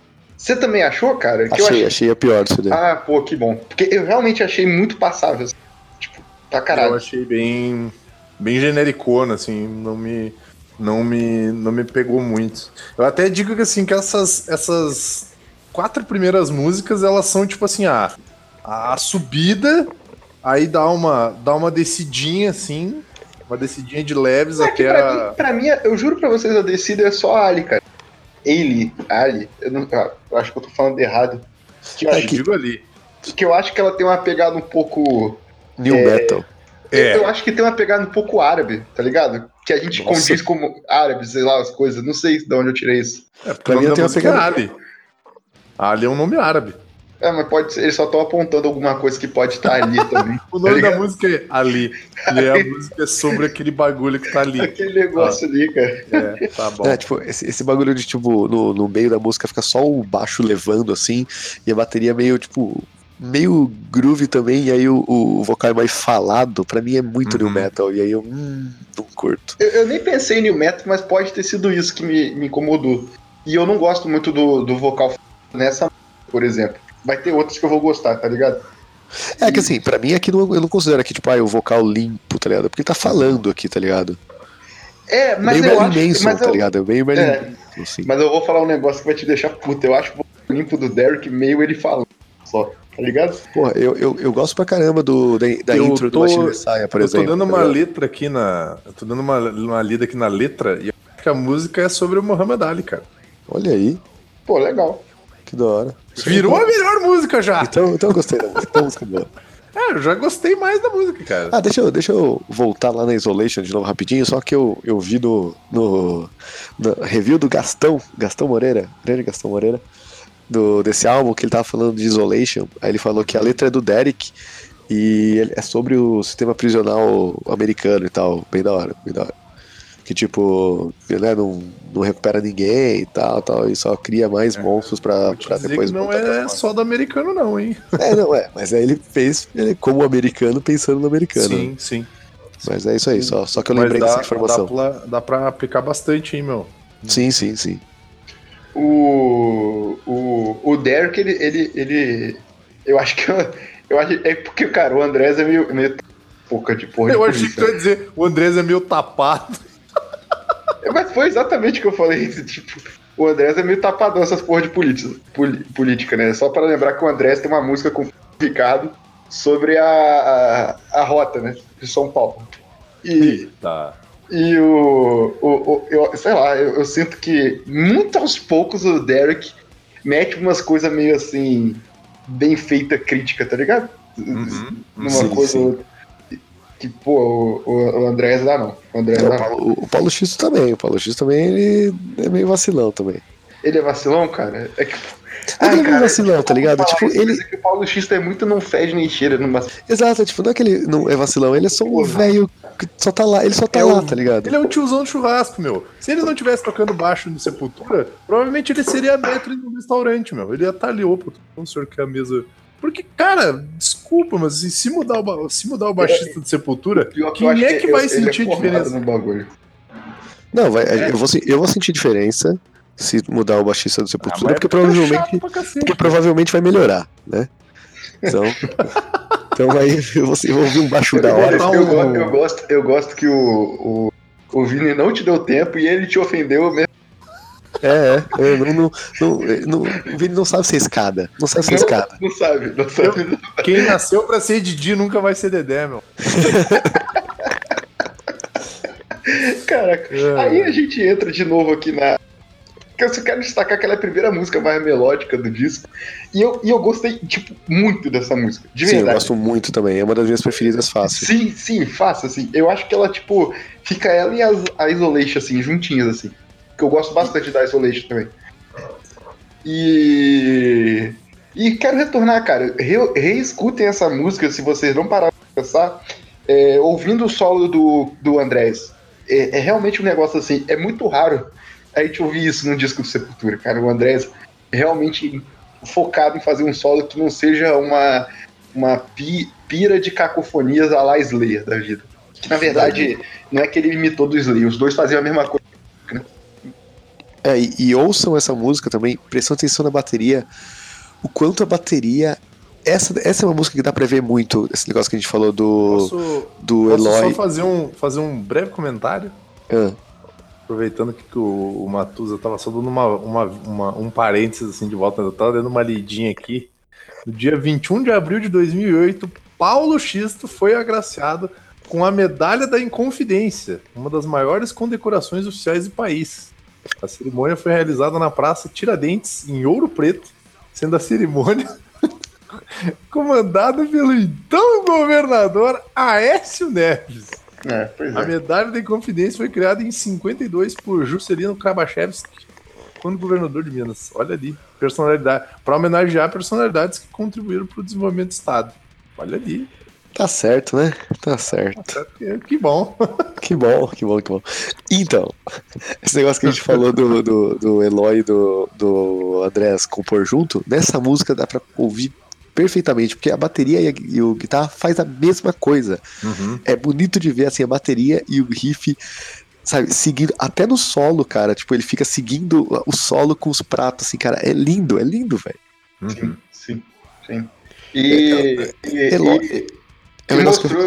Você também achou, cara? Que eu Achei, achei- achei a pior CD. Ah, pô, que bom. Porque eu realmente achei muito passável. assim. Tipo, pra Eu caralho. achei bem, bem genericona, assim, não me, não me, não me pegou muito. Eu até digo que assim que essas, essas quatro primeiras músicas elas são tipo assim a, a subida, aí dá uma, dá uma descidinha assim, uma descidinha de leves É que até pra, a, mim, pra mim, eu juro pra vocês, a descida é só a Ali, cara. Ele, Ali, eu, não, eu acho que eu tô falando errado. Que eu, É acho, ali. que eu acho que ela tem uma pegada um pouco. New é, Metal. É. Eu acho que tem uma pegada um pouco árabe, tá ligado? Que a gente Nossa. condiz como árabe, sei lá, as coisas. Não sei de onde eu tirei isso. É, porque Pra mim nome tem uma é pegada- Ali. Ali é um nome árabe. É, mas pode ser, eles só estão apontando alguma coisa que pode estar ali também. o nome tá da música é Ali. E é a música é sobre aquele bagulho que tá ali. Aquele negócio ah. ali, cara. É, tá bom. É, tipo, esse, esse bagulho de, tipo, no, no meio da música fica só o baixo levando, assim, e a bateria meio, tipo, meio groove também, e aí o, o vocal é mais falado, pra mim é muito uhum. new metal, e aí eu hum, não curto. Eu, eu, nem pensei em new metal, mas pode ter sido isso que me, me incomodou. E eu não gosto muito do, do vocal nessa, por exemplo. Vai ter outras que eu vou gostar, tá ligado? É que assim, pra mim aqui não, eu não considero aqui, tipo, ah, o vocal limpo, tá ligado? Porque ele tá falando aqui, tá ligado? É, mas meio eu Marilyn acho... Manson, tá eu, ligado? Meio Marilyn é, Manson, assim. Mas eu vou falar um negócio que vai te deixar puto. Eu acho o limpo do Derek meio ele falando só tá ligado? Porra, eu, eu, eu gosto pra caramba do, da, da intro tô, do Machine Messiah, por eu exemplo. Eu tô dando tá uma letra aqui na. Eu tô dando uma, uma lida aqui na letra e acho que a música é sobre o Muhammad Ali, cara. Olha aí. Pô, legal. Que da hora. Virou a melhor música já! Então, então eu gostei da música. Então, música boa. É, eu já gostei mais da música, cara. Ah, deixa eu, deixa eu voltar lá na Isolation de novo rapidinho, só que eu, eu vi no, no, no review do Gastão, Gastão Moreira, grande Gastão Moreira, do, desse álbum que ele tava falando de Isolation. Aí ele falou que a letra é do Derek e é sobre o sistema prisional americano e tal. Bem da hora, bem da hora. Que tipo, né, não, não recupera ninguém e tal, tal, e só cria mais é, monstros pra, pra depois. não é só do americano, não, hein? É, não é, mas aí ele fez ele, como americano pensando no americano. Sim, sim. Mas é isso aí, só, só que eu lembrei dá, dessa informação. Dá pra, dá pra aplicar bastante, hein, meu? Sim, sim, sim o, o, o Derek, ele, ele, ele. Eu acho que. Eu, eu acho, é porque, cara, o Andrés é meio, meio pouca de porra. Eu achei que tu ia dizer, o Andrés é meio tapado. É, mas foi exatamente o que eu falei. Tipo, o Andrés é meio tapadão essas porra de política, política, né? Só para lembrar que o Andrés tem uma música com o Ricardo sobre a, a, a rota, né? De São Paulo. E, tá. E o. o, o eu, sei lá, eu, eu, sinto que muito aos poucos o Derek mete umas coisas meio assim. bem feita crítica, tá ligado? Uhum, Numa sim, coisa. Sim. Que, pô, o, o Andrés dá não. O, Andrés é, dá o, Paulo, o Paulo X também. O Paulo X também ele é meio vacilão também. Ele é vacilão, cara? É que não é cara, vacilão, tá ligado? Tipo, ele. É que o Paulo X é muito não fede nem cheira. Não... Exato, tipo, não é que ele não é vacilão, ele é só um velho que só tá lá, ele só tá é lá, um, tá ligado? Ele é um tiozão de churrasco, meu. Se ele não tivesse tocando baixo no Sepultura, provavelmente ele seria metro no restaurante, meu. Ele ia estar tá ali, opa, o senhor quer a mesa. Porque, cara, desculpa, mas assim, se mudar o, se mudar o baixista do Sepultura, quem é que, vai sentir é diferença? No bagulho. Não, vai, eu, vou, eu vou sentir diferença se mudar o baixista do Sepultura, ah, porque, provavelmente, porque provavelmente vai melhorar, né? Então, então aí eu vou, eu vou ouvir um baixo da hora. Eu, eu, eu, gosto, eu gosto que o, o, o Vini não te deu tempo e ele te ofendeu mesmo. É, é não, não, não, não, o Vini não sabe ser escada. Não sabe ser não, escada. Não sabe, não sabe. quem nasceu pra ser Didi nunca vai ser Dedé, meu. Caraca, é. aí a gente entra de novo aqui na, eu só quero destacar aquela primeira música mais melódica do disco. E eu, e eu gostei, tipo, muito dessa música. De sim, verdade. eu gosto muito também. É uma das minhas preferidas fácil. Sim, sim, fácil, assim. Eu acho que ela, tipo, fica ela e a, a Isolation, assim, juntinhas, assim. Que eu gosto bastante da Isolation também. E. E quero retornar, cara. Re, reescutem essa música se vocês não pararam pra pensar. É, ouvindo o solo do, do Andrés. É, é realmente um negócio assim. É muito raro a gente ouvir isso no disco do Sepultura, cara. O Andrés realmente focado em fazer um solo que não seja uma, uma pi, pira de cacofonias a la Slayer da vida. Que na verdade não é que ele imitou do Slayer, os dois faziam a mesma coisa. É, e, e, ouçam essa música também, prestem atenção na bateria, o quanto a bateria. Essa, essa é uma música que dá pra ver muito, esse negócio que a gente falou do, posso, do posso Eloy. só fazer um, fazer um breve comentário? Ah. Aproveitando que o, o Matusa tava só dando uma, uma, uma, um parênteses assim de volta, eu tava dando uma lidinha aqui. No dia 21 de abril de 2008, Paulo Xisto foi agraciado com a Medalha da Inconfidência, uma das maiores condecorações oficiais do país. A cerimônia foi realizada na Praça Tiradentes, em Ouro Preto, sendo a cerimônia comandada pelo então governador Aécio Neves. É, é. A medalha da Inconfidência foi criada em 52 por Juscelino Krabachevski, quando governador de Minas. Olha ali. personalidade, para homenagear personalidades que contribuíram para o desenvolvimento do Estado. Olha ali. Tá certo, né? Tá certo. Que bom. Que bom, que bom, que bom. Então, esse negócio que a gente falou do, do, do Eloy e do, do Andrés compor junto, nessa música dá pra ouvir perfeitamente, porque a bateria e, a, e o guitarra faz a mesma coisa. Uhum. É bonito de ver assim a bateria e o riff, sabe, seguindo até no solo, cara. Tipo, ele fica seguindo o solo com os pratos, assim, cara. É lindo, é lindo, velho. Uhum. Sim, sim. E, e, Eloy, e- é um e que eu- mostrou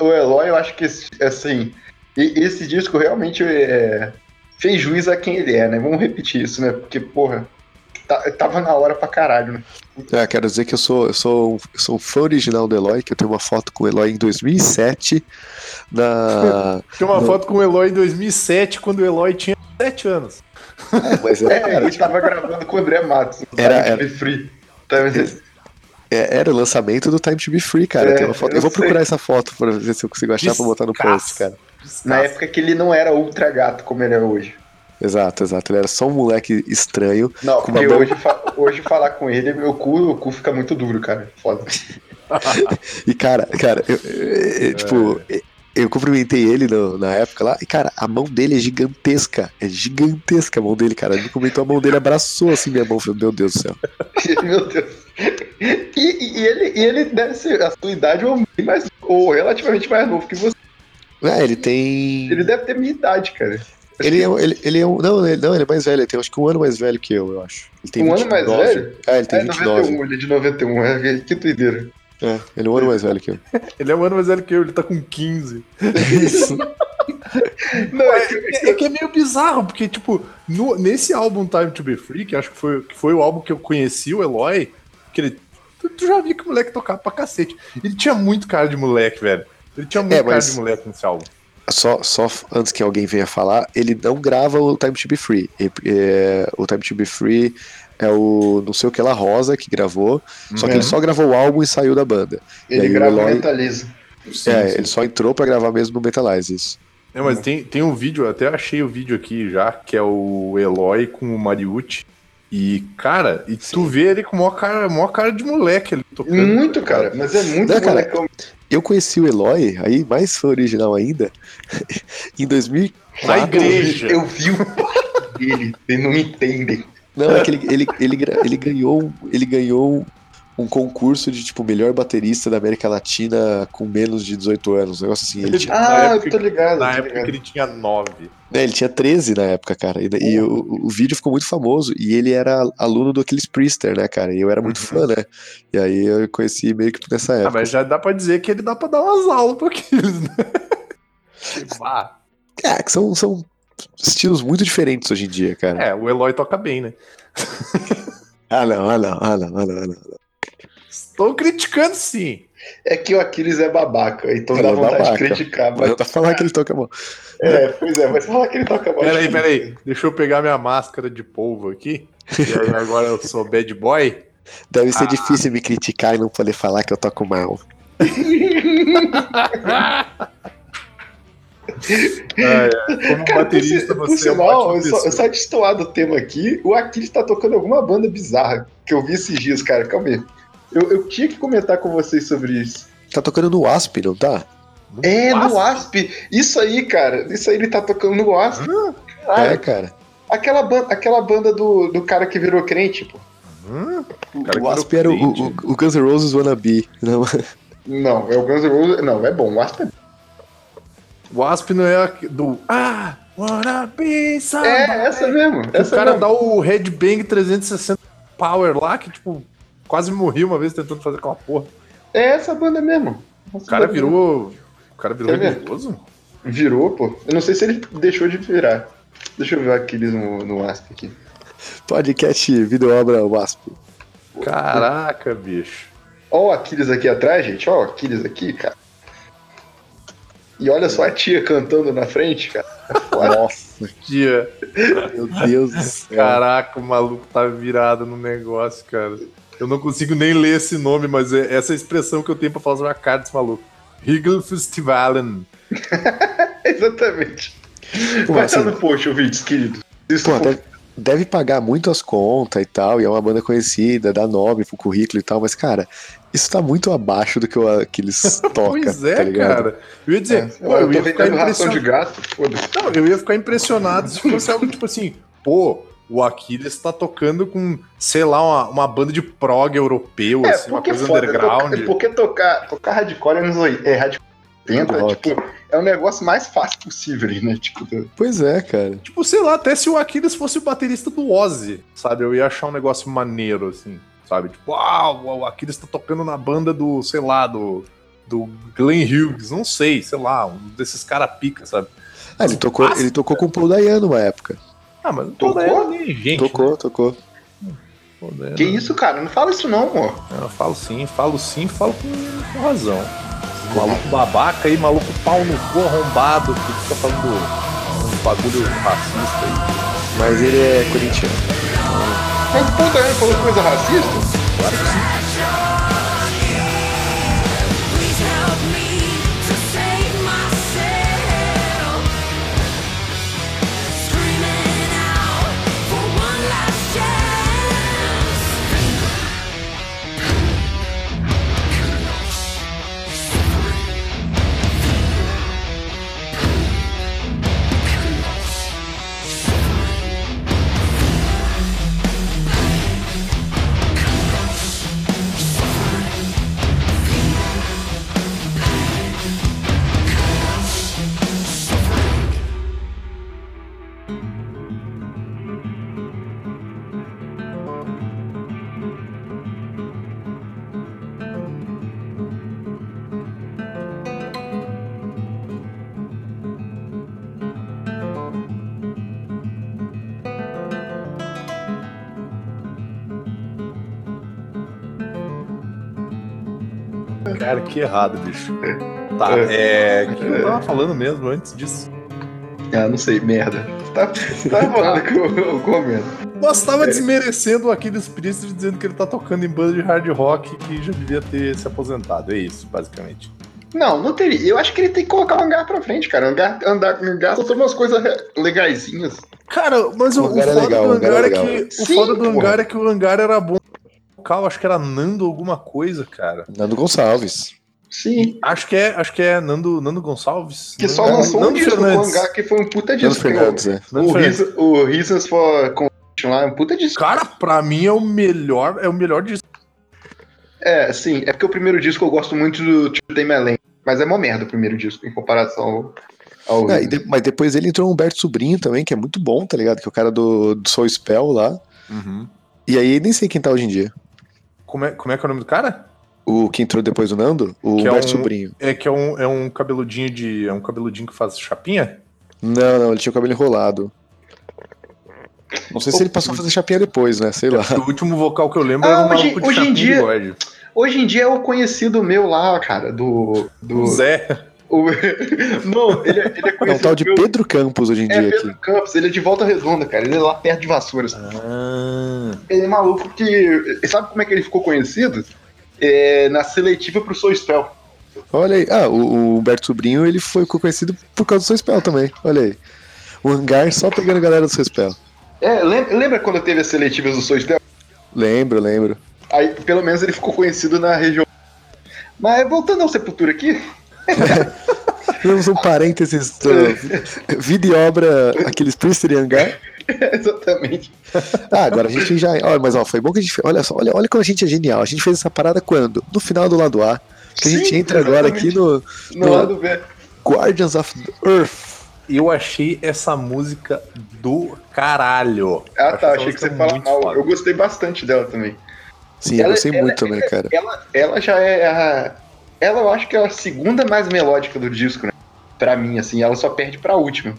o Eloy, eu acho que esse- assim, esse disco realmente é, fez juiz a quem ele é, né? Vamos repetir isso, né? Porque, porra, tá- tava na hora pra caralho, né? É, quero dizer que eu sou, eu sou, um- eu sou um fã original do Eloy, que eu tenho uma foto com o Eloy em 2007 na. Tem uma Não. foto com o Eloy em 2007, quando o Eloy tinha 7 anos. É, mas era, É, cara, ele tava gravando com o André Matos. no Era- era. Free. Tá, mas- é- era o lançamento do Time to Be Free, cara. É, eu Eu vou procurar essa foto pra ver se eu consigo achar pra botar no post, cara. Na época que ele não era ultra gato como ele é hoje. Exato, exato. Ele era só um moleque estranho. Não, porque hoje, fa- hoje falar com ele, meu cu, o cu fica muito duro, cara. Foda. E, cara, cara, eu, eu- eu, tipo, eu cumprimentei ele no- na época lá, e, cara, a mão dele é gigantesca. É gigantesca a mão dele, cara. Ele me comentou a mão dele, abraçou assim minha mão. Falei, meu Deus do céu. Meu Deus. E, e- ele, e ele deve ser a sua idade ou, bem mais, ou relativamente mais novo que você. É, ele tem. Ele deve ter minha idade, cara. Acho Ele que é, um- ele, ele é um. Não, ele, não, ele é mais velho. Ele tem acho que um ano mais velho que eu, eu acho. Ele tem Um ano mais 29. velho? É, ele tem É 29. 91, ele é de 91. É, que doideira. É, ele é um ano mais velho que eu. Ele é um ano mais velho que eu, ele tá com 15. Isso. Não, é que, É, é que é meio bizarro, porque, tipo, no- nesse álbum Time to Be Free, que acho que foi, que foi o álbum que eu conheci o Eloy, que ele. Tu, tu já viu que o moleque tocava pra cacete. Ele tinha muito cara de moleque, velho. Ele tinha muito É, cara de moleque nesse álbum. Só, só antes que alguém venha falar, ele não grava o Time to Be Free. É, o Time to Be Free é o não sei o que lá Rosa que gravou. Só que Uhum. ele só gravou o álbum e saiu da banda. Ele grava Eloy- Mentaliza. Sim, é, sim. ele só entrou pra gravar mesmo no Metalize, isso. É, mas tem, tem um vídeo, eu até achei o vídeo aqui já, que é o Eloy com o Mariucci. E, cara, e tu vê ele com maior cara, maior cara de moleque ali tocando. Muito, cara. Mas é muito Não, cara. Eu conheci o Eloy, aí mais original ainda, em 2004. Na igreja. Eu vi o pai dele. Eles não entendem. Não, é que ele, ele, ele, ele ganhou, um- ele ganhou um concurso de tipo melhor baterista da América Latina com menos de 18 anos, um negócio assim. Ele tinha, Na Ah, época eu tô ligado. Na tô época ligado. que ele tinha nove. né, ele tinha 13 na época, cara. E, e o, o vídeo ficou muito famoso e ele era aluno do Aquiles Priester, né, cara? E eu era muito Uhum. fã, né? E aí eu conheci meio que nessa Ah, época. mas já dá pra dizer que ele dá pra dar umas aulas pra aqueles, né? Bah. É, que são, são estilos muito diferentes hoje em dia, cara. É, o Eloy toca bem, né? Ah, não, ah, não, ah, não, ah, não, ah, não. Estou criticando sim. É que o Aquiles é babaca, então dá é vontade babaca. de criticar. Mas tô falando que ele toca mal. é, pois é, mas fala que ele toca mal. Peraí, peraí. Deixa eu pegar minha máscara de polvo aqui. E aí agora eu sou bad boy. Deve Ah. ser difícil me criticar e não poder falar que eu toco mal. Ah, é. Como Cara, baterista, por, você por é sinal, eu só, eu só destoar do tema aqui, o Aquiles tá tocando alguma banda bizarra que eu vi esses dias, cara. Calma aí. Eu, eu tinha que comentar com vocês sobre isso. Tá tocando no Asp, não tá? É, no Wasp? Asp. Isso aí, cara. Isso aí ele tá tocando no Asp. Caralho. É, cara. Aquela, ban aquela banda do, do cara que virou crente, pô. Hum? O- O Asp era o, o, o Guns N' Roses Wannabe. Não, Não, é o Guns N' Roses. Não, é bom. O Asp é O Asp não é a do. Ah, wanna be somebody. É, essa mesmo. Essa o cara mesmo. dá o Headbang 360 Power lá, que tipo, quase morri uma vez tentando fazer aquela porra. É essa banda mesmo. Essa O cara virou. O cara virou É mesmo? religioso? mesmo. Virou, pô. Eu não sei se ele deixou de virar. Deixa eu ver Aquiles no, no Asp aqui. podcast, vídeo obra Wasp. Caraca, bicho. Ó o Aquiles aqui atrás, gente. Ó o Aquiles aqui, cara. E olha só a tia cantando na frente, cara. Nossa, Dia. meu Deus do céu. Caraca, o maluco tá virado no negócio, cara. Eu não consigo nem ler esse nome, mas é essa expressão que eu tenho pra fazer uma cara desse maluco. Rigelfestivalen. Exatamente. Pô, Vai assim, estar no post, ouvintes, querido. Isso Pô, até, deve pagar muito as contas e tal, e é uma banda conhecida, dá nome pro currículo e tal, mas, cara, isso tá muito abaixo do que, o, que eles tocam. Pois é, tá cara. Eu ia dizer, É, pô, eu, eu ia ficar ração de impressionado. gato, foda-se. Não, eu ia ficar impressionado se fosse algo tipo assim, pô, o Aquiles tá tocando com, sei lá, uma, uma banda de prog europeu, É, assim, uma coisa foda, underground. tocar- porque tocar, tocar hardcore é é hardcore 80, Rock. tipo, é o negócio mais fácil possível, né? Tipo, Pois é, cara. Tipo, sei lá, até se o Aquiles fosse o baterista do Ozzy, sabe? Eu ia achar um negócio maneiro, assim, sabe? Tipo, uau, o Aquiles tá tocando na banda do, sei lá, do, do Glenn Hughes, não sei, sei lá, um desses cara pica, sabe? Ah, ele tocou, ele tocou com o Paul Dayano uma época. Ah, mas Tocou? nem gente. tocou, tocou. Né? Pô, daí que isso, cara? Não fala isso não, amor. Eu falo sim, falo sim, falo com, com razão. Esse maluco babaca aí, maluco pau no cu arrombado, que fica falando um bagulho racista aí. Mas ele é corintiano. Mas Paul Dayano falou coisa racista? Claro que sim. Cara, que errado, bicho. Tá, é. O que eu tava falando mesmo antes disso? Ah, não sei, merda. Tá, tá falando que eu, eu comento. Nós tava desmerecendo o Aquiles Priest dizendo que ele tá tocando em banda de hard rock que já devia ter se aposentado. É isso, basicamente. Não, não teria. Eu acho que ele tem que colocar o hangar pra frente, cara. Hangar, andar, hangar só umas coisas legaisinhas. Cara, mas o, O o é foda legal, do o hangar é é que. O foda do porra. hangar é que o hangar era bom. Vocal, acho que era Nando alguma coisa, cara. Nando Gonçalves. Sim. Acho que é, acho que é Nando, Nando Gonçalves. Que só Nando- lançou um Nando disco com o Fernandes. hangar que foi um puta disco. que Fernandes, é. O, Nando o, Fernandes. Reason- o Reasons for Conviction lá é um puta disco. Cara, pra mim é o melhor, é o melhor disco. É, sim. É porque o primeiro disco eu gosto muito do Tio Tem Melém. Mas é uma merda o primeiro disco em comparação ao. ao Ah, e de- mas depois ele entrou o Humberto Sobrinho também, que é muito bom, tá ligado? Que é o cara do, do Soul Spell lá. E aí nem sei quem tá hoje em dia. Como, é, como é que é o nome do cara? O que entrou depois do Nando? O Que é Humberto um- Sobrinho. É que é um, é um cabeludinho de. É um cabeludinho que faz chapinha? Não, não, ele tinha o cabelo enrolado. Não sei se ele passou a fazer chapinha depois, né? Sei lá. O último vocal que eu lembro Ah, era um hoje- maluco de hoje em chapinha dia- de bigode. Hoje em dia é o conhecido meu lá, cara, do. do O Zé. O- Não, ele, é- ele é É um conhecido tal de meu- Pedro Campos hoje em É dia Pedro aqui. Campos, ele é de volta redonda, cara. Ele é lá perto de Vassouras. Ah, Ele é maluco que. Sabe como é que ele ficou conhecido? É, na seletiva pro Soul Spell. Olha aí. Ah, o, o Humberto Sobrinho, ele foi conhecido por causa do seu spell também. Olha aí. O hangar só pegando a galera do seu spell. É, lembra, lembra quando teve as seletivas do Soul Spell? Lembro, lembro. Aí, pelo menos, ele ficou conhecido na região. Mas voltando ao Sepultura aqui, Temos um parênteses do vida e obra, aqueles Priester e hangar. exatamente. Ah, agora a gente já. Olha, mas ó, foi bom que a gente. fez- Olha só, olha, olha como a gente é genial. A gente fez essa parada quando? No final do lado A. Que a gente Sim, entra agora aqui no No No- lado B. Guardians of the Earth. eu achei essa música do caralho. Ah, Acho tá. Achei que você fala mal. foda. Eu gostei bastante dela também. Sim, eu Ela- gostei ela- muito também, cara. Ela, ela já é a. Ela eu acho que é a segunda mais melódica do disco, né? Pra mim, assim, ela só perde pra última.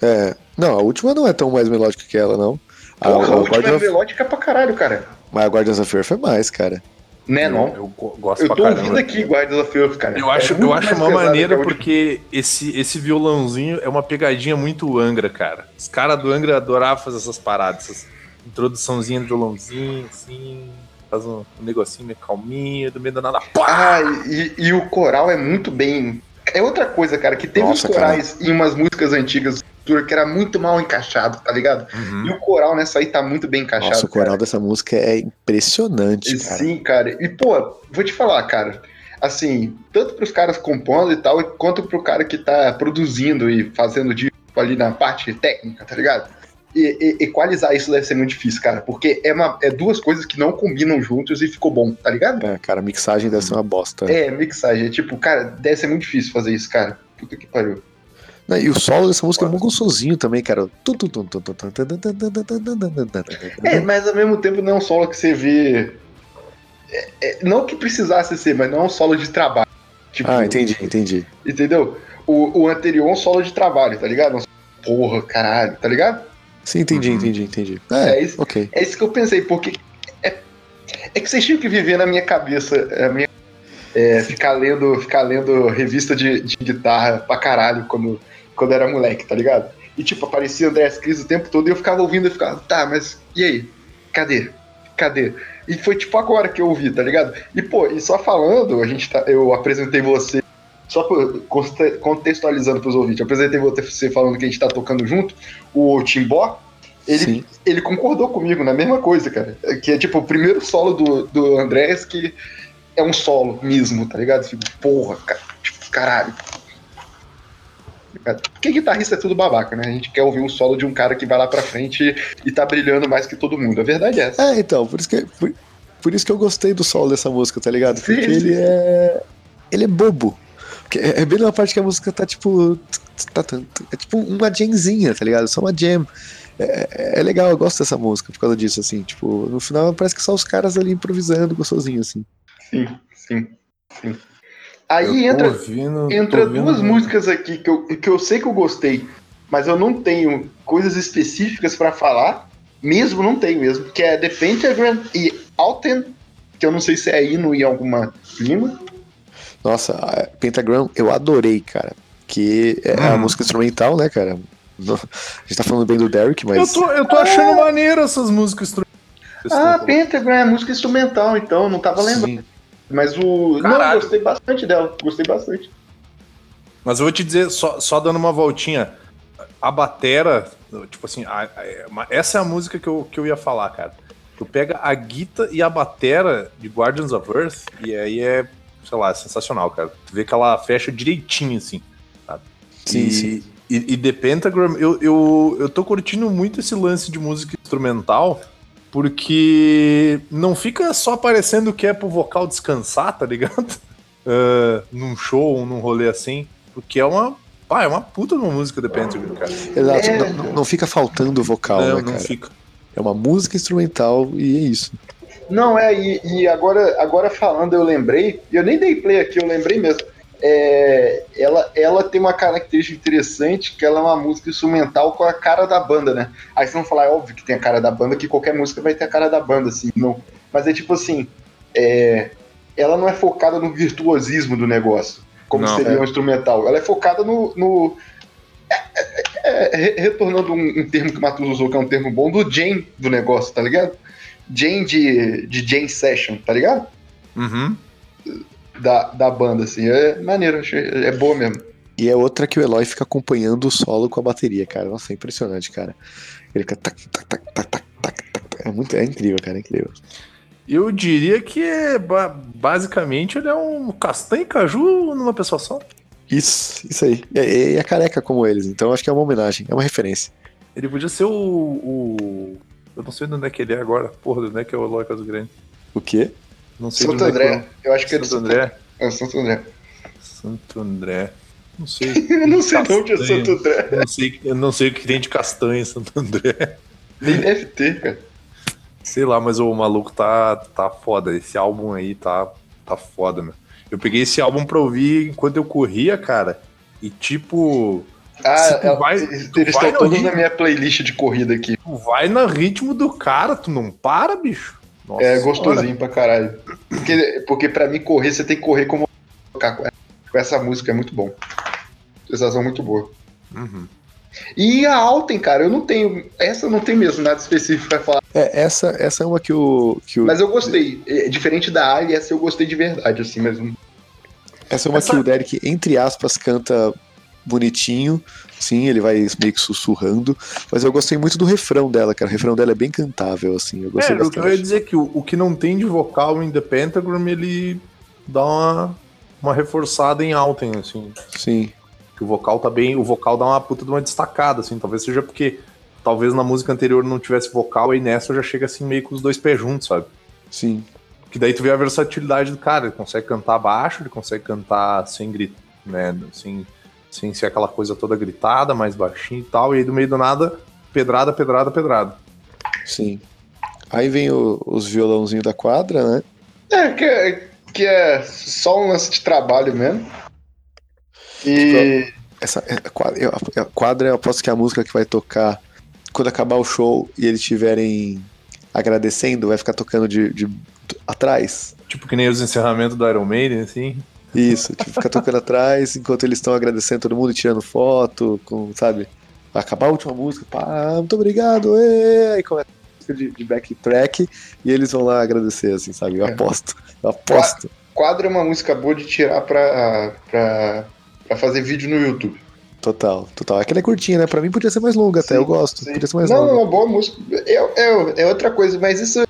É. Não, a última não é tão mais melódica que ela, não. A, Porra, a, a última Guardian é of- melódica pra caralho, cara. Mas a Guardians of Earth é mais, cara. Né, Eu, não? eu go- gosto Eu pra tô ouvindo aqui Guardians of Earth, cara. Eu acho, É eu acho uma maneira a porque esse, esse violãozinho é uma pegadinha muito Angra, cara. Os caras do Angra adoravam fazer essas paradas, essas introduçãozinha do violãozinho, assim, faz um, um negocinho meio calminho, do meio do nada. Pá! Ah, e, e o coral é muito bem. É outra coisa, cara, que teve Nossa, uns corais em umas músicas antigas que era muito mal encaixado, tá ligado? E o coral nessa aí tá muito bem encaixado. Nossa, o coral cara. dessa música é impressionante, E cara. Sim, cara. E, pô, vou te falar, cara. Assim, tanto pros caras compondo e tal, quanto pro cara que tá produzindo e fazendo disco ali na parte técnica, tá ligado? E, e- equalizar isso deve ser muito difícil, cara. Porque é, uma, é duas coisas que não combinam juntos e ficou bom, tá ligado? É, cara, mixagem deve ser uma bosta. É, mixagem. É tipo, cara, deve ser muito difícil fazer isso, cara. Puta que pariu. E o solo dessa música é muito gostosinho também, cara. É, mas ao mesmo tempo não é um solo que você vê. é- é- não que precisasse ser, mas não é um solo de trabalho. Tipo, Ah, entendi, entendi. Entendeu? O, o anterior é um solo de trabalho, tá ligado? Um Porra, caralho, tá ligado? Sim, entendi, Uhum. entendi, entendi. É É, isso. ok. É isso que eu pensei, porque é, é que vocês tinham que viver na minha cabeça, a minha, é, ficar lendo, ficar lendo revista de, de guitarra pra caralho quando, quando era moleque, tá ligado? E tipo, aparecia André Cris o tempo todo e eu ficava ouvindo e ficava, tá, mas e aí? Cadê? Cadê? E foi tipo agora que eu ouvi, tá ligado? E pô, e só falando, a gente tá, eu apresentei você, só contextualizando pros ouvintes, eu apresentei você falando que a gente tá tocando junto, o Timbó, ele, Sim. ele concordou comigo na mesma coisa, cara. Que é tipo o primeiro solo do, do Andrés que é um solo mesmo, tá ligado? Tipo, porra, cara, tipo, caralho. Porque guitarrista é tudo babaca, né? A gente quer ouvir um solo de um cara que vai lá pra frente e, tá brilhando mais que todo mundo. A verdade é essa. É, então, por isso que, por, por isso que eu gostei do solo dessa música, tá ligado? Sim, Porque sim. ele é. Ele é bobo. É é bem na parte que a música tá tipo. tá- tá- é tipo uma jamzinha, tá ligado? Só uma jam. É, é- é legal, eu gosto dessa música por causa disso, assim. Tipo, no final parece que só os caras ali improvisando gostosinho, assim. Sim, sim, sim. Aí Eu entra, ouvindo- entra ouvindo- duas músicas aqui que eu, que eu sei que eu gostei, mas eu não tenho coisas específicas pra falar, mesmo não tenho mesmo, que é The Pentagram e Alten, que eu não sei se é hino em alguma língua. Nossa, Pentagram eu adorei, cara. Que é a Hum. música instrumental, né, cara? No- a gente tá falando bem do Derek, mas. Eu tô, eu tô achando maneiro essas músicas instrumentais. Ah, Pentagram é música instrumental, então, não tava lembrando. Sim. Mas o. Não, Caralho. eu gostei bastante dela, gostei bastante. Mas eu vou te dizer, só, só dando uma voltinha, a batera, tipo assim, a- a- essa é a música que eu, que eu ia falar, cara. Tu pega a guita e a batera de Guardians of Earth, e aí é, sei lá, sensacional, cara. Tu vê que ela fecha direitinho, assim. sabe? Sim, e, sim. E, e The Pentagram, eu, eu, eu tô curtindo muito esse lance de música instrumental, porque não fica só parecendo que é pro vocal descansar, tá ligado? Ah, num show, num rolê assim. Porque é uma. Pá, é uma puta de uma música The Pentagram, cara. Exato, É. não, não- não fica faltando vocal, não, né, não cara? fica. É uma música instrumental e é isso. Não, é, e, e agora, agora falando, eu lembrei, e eu nem dei play aqui, eu lembrei mesmo. É, ela, ela tem uma característica interessante, que ela é uma música instrumental com a cara da banda, né? Aí vocês vão falar, é óbvio que tem a cara da banda, que qualquer música vai ter a cara da banda, assim, não. Mas é tipo assim, é, ela não é focada no virtuosismo do negócio, como Não, seria é. um instrumental. Ela é focada no. no- é, é, é, re- retornando um, um termo que o Matheus usou, que é um termo bom, do Jane do negócio, tá ligado? Jane de, de Jane Session, tá ligado? Uhum. Da, da banda, assim. É maneiro, é boa mesmo. E é outra que o Eloy fica acompanhando o solo com a bateria, cara. Nossa, é impressionante, cara. Ele fica. tac, tac, tac, tac, tac, tac, tac. É, muito, é incrível, cara, é incrível. Eu diria que é, ba- basicamente ele é um castanho e caju numa pessoa só. Isso, isso aí. E, e- e é careca como eles, então acho que é uma homenagem, é uma referência. Ele podia ser o. o- Eu não sei de onde é que ele é agora. Porra, de onde é que é o Eloy Caso Grande? O quê? Não sei Santo é André. Eu acho que que é é. do Santo André? É Santo André. Santo André. Não sei. Eu não sei de onde é. Santo André. Eu não sei, eu não sei o que tem de castanho em Santo André. Nem deve ter, cara. Sei lá, mas o maluco tá, tá foda. Esse álbum aí tá, tá foda, meu. Eu peguei esse álbum pra ouvir enquanto eu corria, cara. E tipo, Ah, tu ela- vai- eles tu eles estão todos ritmo. na minha playlist de corrida aqui. tu vai no ritmo do cara, tu não para, bicho. Nossa É senhora. gostosinho pra caralho. Porque, porque pra mim correr, você tem que correr como tocar com essa música, é muito bom. Sensação muito boa. Uhum. E a Alten, cara, eu não tenho. Essa eu não tenho mesmo nada específico pra falar. É, essa, essa é uma que o. Que o Mas eu gostei. É, diferente da Ali, essa eu gostei de verdade, assim, mas. não- essa é uma essa- que o Derek, entre aspas, canta bonitinho, sim, ele vai meio que sussurrando, mas eu gostei muito do refrão dela, cara. O refrão dela é bem cantável, assim. Eu gostei É, o que eu ia bastante. dizer que o, o que não tem de vocal em The Pentagram, ele dá uma, uma reforçada em Alten, assim. Sim, Que o vocal tá bem. O vocal dá uma puta de uma destacada, assim. Talvez seja porque. Talvez na música anterior não tivesse vocal, e nessa já chega assim meio com os dois pés juntos, sabe? sim. Que daí tu vê a versatilidade do cara. Ele consegue cantar baixo, ele consegue cantar sem grito, né? Sem, sem ser aquela coisa toda gritada, mais baixinho e tal. E aí do meio do nada, pedrada, pedrada, pedrada. Sim. Aí vem o- os violãozinhos da quadra, né? É, que, é, que é só um lance de trabalho mesmo. E. Essa é, a quadra, eu- aposto que é a música que vai tocar quando acabar o show e eles estiverem agradecendo, vai ficar tocando de, de- atrás. Tipo que nem os encerramentos do Iron Maiden, assim. Isso, tipo, fica tocando atrás enquanto eles estão agradecendo todo mundo e tirando foto, com, sabe? Acabar a última música, pá, muito obrigado, ê! aí começa a música de, de backtrack e eles vão lá agradecer, assim, sabe? Eu É. aposto, eu aposto. Quadro é uma música boa de tirar pra, pra, pra fazer vídeo no YouTube. Total, total. Aquela é curtinha, né? Pra mim podia ser mais longa até, Sim, eu gosto. Sim. Podia ser mais Não, é longa. uma boa música. É, é, é outra coisa, mas isso,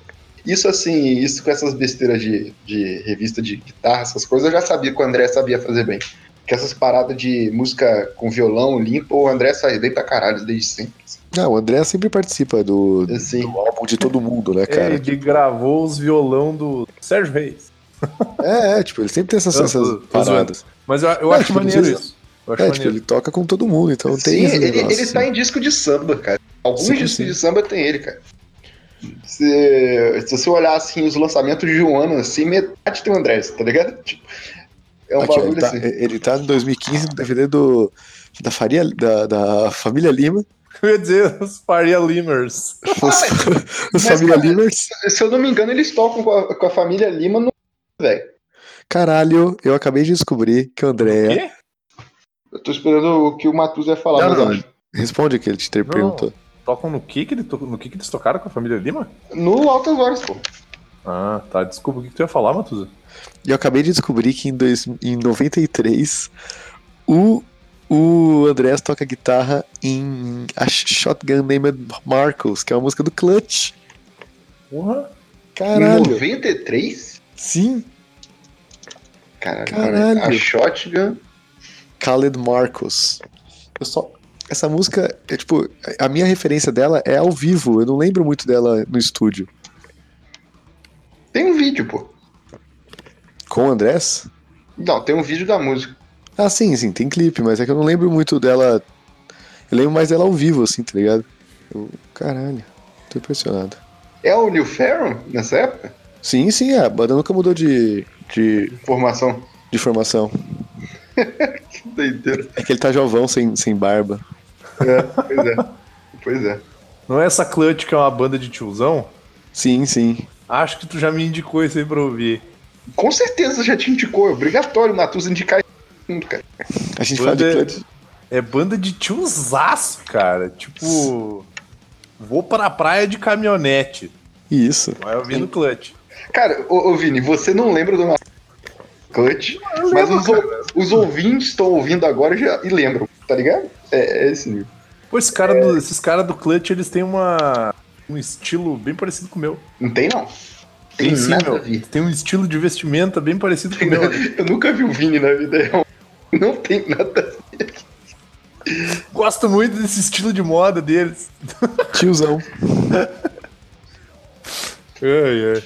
isso assim, isso com essas besteiras de, de revista de guitarra, essas coisas, eu já sabia que o André sabia fazer bem. Que essas paradas de música com violão limpo, o André faz bem pra caralho desde sempre. Não, o André sempre participa do, Assim, do álbum de todo mundo, né, É, cara? ele gravou os violão do Sérgio Reis. É, é, tipo, ele sempre tem essas, essas paradas. Mas eu, eu Não, acho tipo, maneiro isso. Eu acho É, tipo, ele toca com todo mundo, então tem sim, esse ele, negócio. ele tá em disco de samba, cara. Alguns Sim, discos sim. de samba tem ele, cara. Se, se você olhar assim os lançamentos de um ano, assim, metade tem o André, tá ligado? Tipo, é um Aqui, bagulho ele, tá, assim. ele tá em 2015 no DVD do, da, Faria, da, da Família Lima. Eu ia dizer os Faria Limers. Os, os mas, Família cara, Limers. Se eu não me engano, eles tocam com a, com a família Lima no. Velho. Caralho, eu acabei de descobrir que o André. Quê? Eu tô esperando o que o Matus ia falar, Não, mas não, responde o que ele te perguntou. Tocam no que que, ele to... no que que eles tocaram com a família Lima? no Altas Horas, pô. Ah, tá. Desculpa, o que, que tu ia falar, Matuza? E eu acabei de descobrir que em, dois, em 93 o, o Andrés toca guitarra em a Shotgun Named Marcos, que é uma música do Clutch. Porra. Em Caralho. 93? Sim, Caralho, Caralho. A Shotgun. Khaled Marcos. Eu só. Essa música, é tipo, a minha referência dela é ao vivo. Eu não lembro muito dela no estúdio. Tem um vídeo, pô. Com o Andrés? Não, tem um vídeo da música. Ah, sim, sim, tem clipe, mas é que eu não lembro muito dela. Eu lembro mais dela ao vivo, assim, tá ligado? Eu- caralho, tô impressionado. É o Neil Ferron nessa época? Sim, sim, a banda nunca mudou de, de, Formação. de formação. Que doideira. É que ele tá jovão, sem, sem barba. É, pois é. Pois é. Não é essa Clutch que é uma banda de tiozão? Sim, sim. Acho que tu já me indicou isso aí pra ouvir. Com certeza já te indicou. É obrigatório Matus indicar isso, cara. A gente fala de Banda- clutch. É banda de tiozaço, cara. Tipo. Vou pra praia de caminhonete. Isso. Vai ouvindo Clutch. Cara, ô, ô Vini, você não lembra do Clutch, mas os, os ouvintes estão ouvindo agora já, e lembram, tá ligado? É, é esse nível. Pô, esse cara do- esses caras do Clutch, eles têm uma, um estilo bem parecido com o meu. Não tem, não. Tem, Tem sim, meu. Tem um estilo de vestimenta bem parecido com o meu. Eu nunca vi o Vini na vida real. Não tem nada a ver. Gosto muito desse estilo de moda deles. Tiozão. Ai, ai.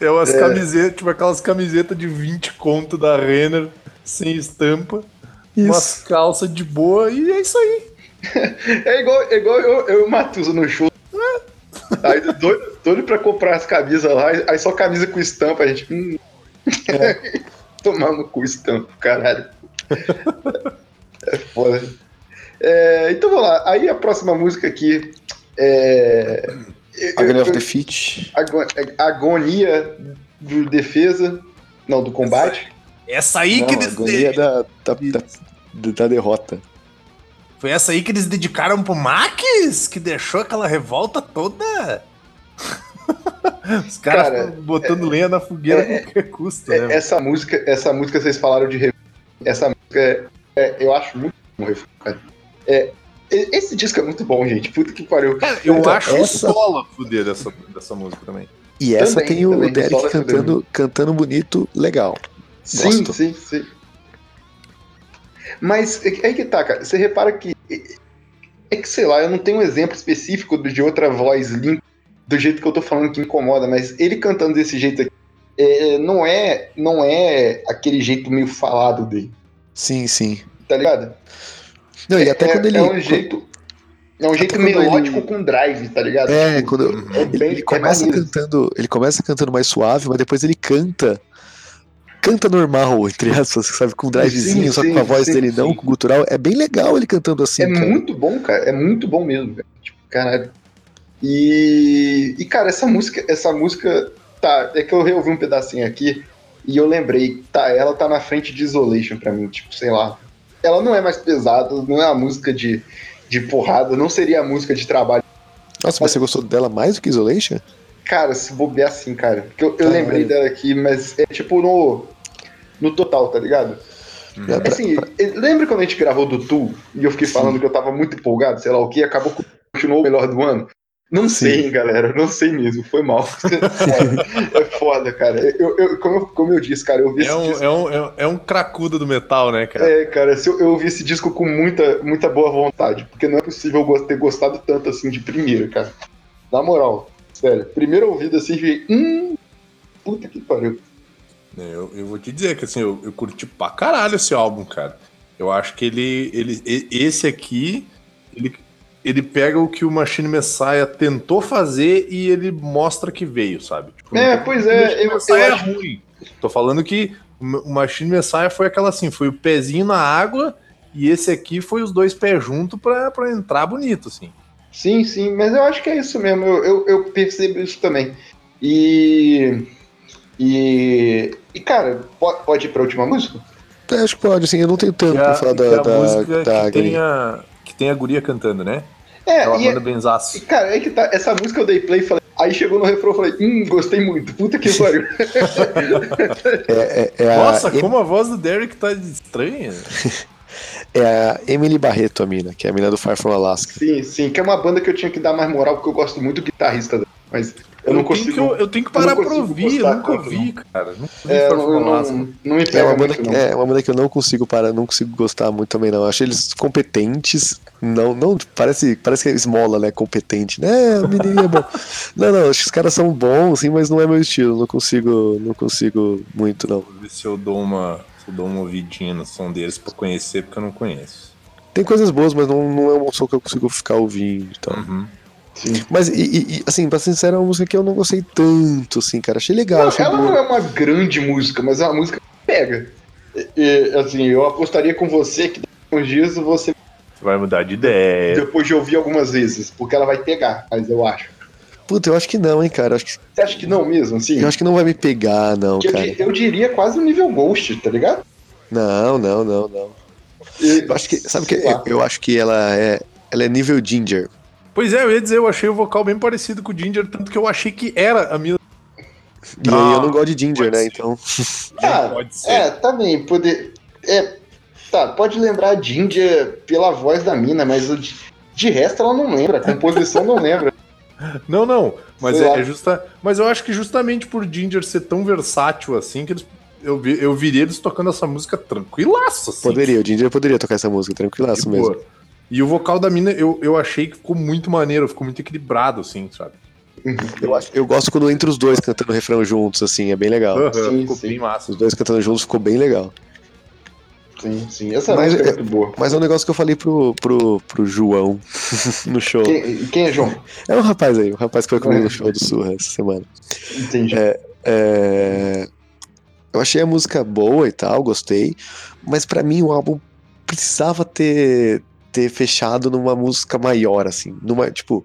É umas camisetas, tipo aquelas camisetas de 20 conto da Renner, sem estampa. Umas Isso. calças de boa e é isso aí. É igual, é igual eu, eu e o Matuso no show. Aí doido, doido pra comprar as camisas lá, aí só camisa com estampa, a gente. Hum. Tomar no cu estampa, caralho. É foda. É, então vamos lá. Aí a próxima música aqui é. Agony of Defeat. Ago- Agonia do defesa. Não, do combate. Essa aí Não, que eles. agonia da, da, da, da derrota. Foi essa aí que eles dedicaram pro Max? Que deixou aquela revolta toda? Os caras Cara, botando lenha na fogueira é- a qualquer custo, É, né? essa música, essa música vocês falaram de re- essa música é, é- eu acho muito cara. É, esse disco é muito bom, gente. Puta que pariu. Cara, eu Então, acho essa- o solo fuder dessa, dessa música também. E essa Também, tem o também, Derek solo é cantando, cantando bonito, legal. Sim, Gosto. sim, sim. Mas é que- aí que tá, cara. Você repara que. É que, sei lá, eu não tenho um exemplo específico de outra voz limpa do jeito que eu tô falando que incomoda, mas ele cantando desse jeito aqui é, não, é, não é aquele jeito meio falado dele, Sim, sim. tá ligado? Não, e até é, quando ele. é um jeito. É um jeito melódico ele- com drive, tá ligado? É, Tipo, quando é ele, bem- ele é começa maneiro. cantando, ele começa cantando mais suave, mas depois ele canta canta normal, entre aspas, sabe, com um drivezinho, Sim, só sim, com a voz sim, dele não, com gutural, é bem legal ele cantando assim, é cara. muito bom, cara. É muito bom mesmo, velho. Tipo, caralho. E, e, cara, essa música, essa música, tá, é que eu reouvi um pedacinho aqui e eu lembrei, tá, ela tá na frente de Isolation pra mim, tipo, sei lá. Ela não é mais pesada, não é uma música de, de porrada, não seria a música de trabalho. Nossa, mas você gostou dela mais do que Isolation? Cara, se bobear assim, cara. Porque eu, eu Caralho. lembrei dela aqui, mas é tipo no, no total, tá ligado? É, pra- Assim, lembra quando a gente gravou do Tu e eu fiquei falando que eu tava muito empolgado, sei lá o que, acabou que continuou o melhor do ano? Não Sim. sei, galera, não sei mesmo, foi mal. é, é foda, cara. Eu, eu- como, eu, como eu disse, cara, eu vi É esse um, disco. é, um, é um- é um cracudo do metal, né, cara? É, cara, se eu, eu ouvi esse disco com muita, muita boa vontade, porque não é possível ter gostado tanto assim de primeira, cara. Na moral, sério. Primeiro ouvido assim, vi, hum, puta que pariu. Eu, eu vou te dizer que assim, eu, eu curti pra caralho esse álbum, cara. Eu acho que ele. ele esse aqui, ele, ele pega o que o Machine Messiah tentou fazer e ele mostra que veio, sabe? Tipo, É, pois é, eu- eu é acho- ruim. Tô falando que o Machine Messiah foi aquela assim, foi o pezinho na água e esse aqui foi os dois pés juntos pra, pra entrar bonito, assim. Sim, sim, mas eu acho que é isso mesmo. Eu, eu, eu percebo isso também. E. E. E, cara, pode, pode ir pra última música? É, acho que pode, assim, eu não tenho tanto Que é pra falar que é da, a da, música da que, tem a, que tem a guria cantando, né? É, Aquela e, banda benzaço. e, cara, é que tá. Essa música eu dei play e falei. Aí chegou no refrão e falei, hum, gostei muito. Puta que pariu. É, é, é Nossa, como a voz do Derek tá estranha. é a Emily Barreto, a mina, que é a mina do Far From Alaska. sim, sim, que é uma banda que eu tinha que dar mais moral, porque eu gosto muito do guitarrista dela. Mas eu, não tenho consigo. que, eu, eu tenho que eu não parar pra ouvir, eu nunca ouvi, cara. Nunca ouvi é, eu não, From eu não, Alaska. não me É pega uma, banda muito, que, não. é uma banda que eu não consigo parar, não consigo gostar muito também, não. Eu acho eles competentes. Não, não, parece, parece que é esmola, né? Competente, né? O menino é bom. Não, não, acho que os caras são bons, sim, mas não é meu estilo. Não consigo, não consigo muito, não. Vou ver se eu dou uma, eu dou uma ouvidinha no som deles pra conhecer, porque eu não conheço. Tem coisas boas, mas não, não é um som que eu consigo ficar ouvindo e tal. Uhum. Sim. Mas, e, e- e, assim, pra ser sincero, é uma música que eu não gostei tanto, assim, cara. Achei legal, Não, achei ela boa. não é uma grande música, mas é uma música que pega. E, e, assim, eu apostaria com você que daqui a uns dias você, Vai mudar de ideia. depois de ouvir algumas vezes, porque ela vai pegar, mas eu acho. Puta, eu acho que não, hein, cara. Eu acho que, Você acha que não mesmo, assim? eu acho que não vai me pegar, não, Que eu, cara. di- eu diria quase um nível Ghost, tá ligado? Não, não, não, não. E- Eu acho que, sabe o que? Eu, eu acho que ela é, ela é nível Ginger. Pois é, eu ia dizer, eu achei o vocal bem parecido com o Ginger, tanto que eu achei que era a minha. E Não, aí eu não gosto de Ginger, né? ser. Então. Ah, pode ser. É, também, poder. É, tá, pode lembrar a Ginger pela voz da mina, mas o de, de resto ela não lembra, a composição não lembra. Não, não, mas Sei é, é justa. Mas eu acho que justamente por Ginger ser tão versátil assim, que eles, eu, vi, eu viria eles tocando essa música tranquilaço, assim. Poderia, o Ginger poderia tocar essa música, tranquilaço mesmo. E o vocal da mina, eu, eu achei que ficou muito maneiro, ficou muito equilibrado, assim, sabe? Eu, acho, eu gosto quando entra os dois cantando o refrão juntos, assim, é bem legal. Aham, sim, ficou sim. bem massa. Os dois cantando juntos ficou bem legal. Sim, sim. Essa Mas música é é- muito boa. Mas é um negócio que eu falei pro, pro, pro João no show. Quem, quem é João? É um rapaz aí, um rapaz que foi comigo no show do Surra essa semana. Entendi. É, Eu achei a música boa e tal, gostei, mas pra mim o álbum precisava ter, ter fechado numa música maior, assim, numa, tipo,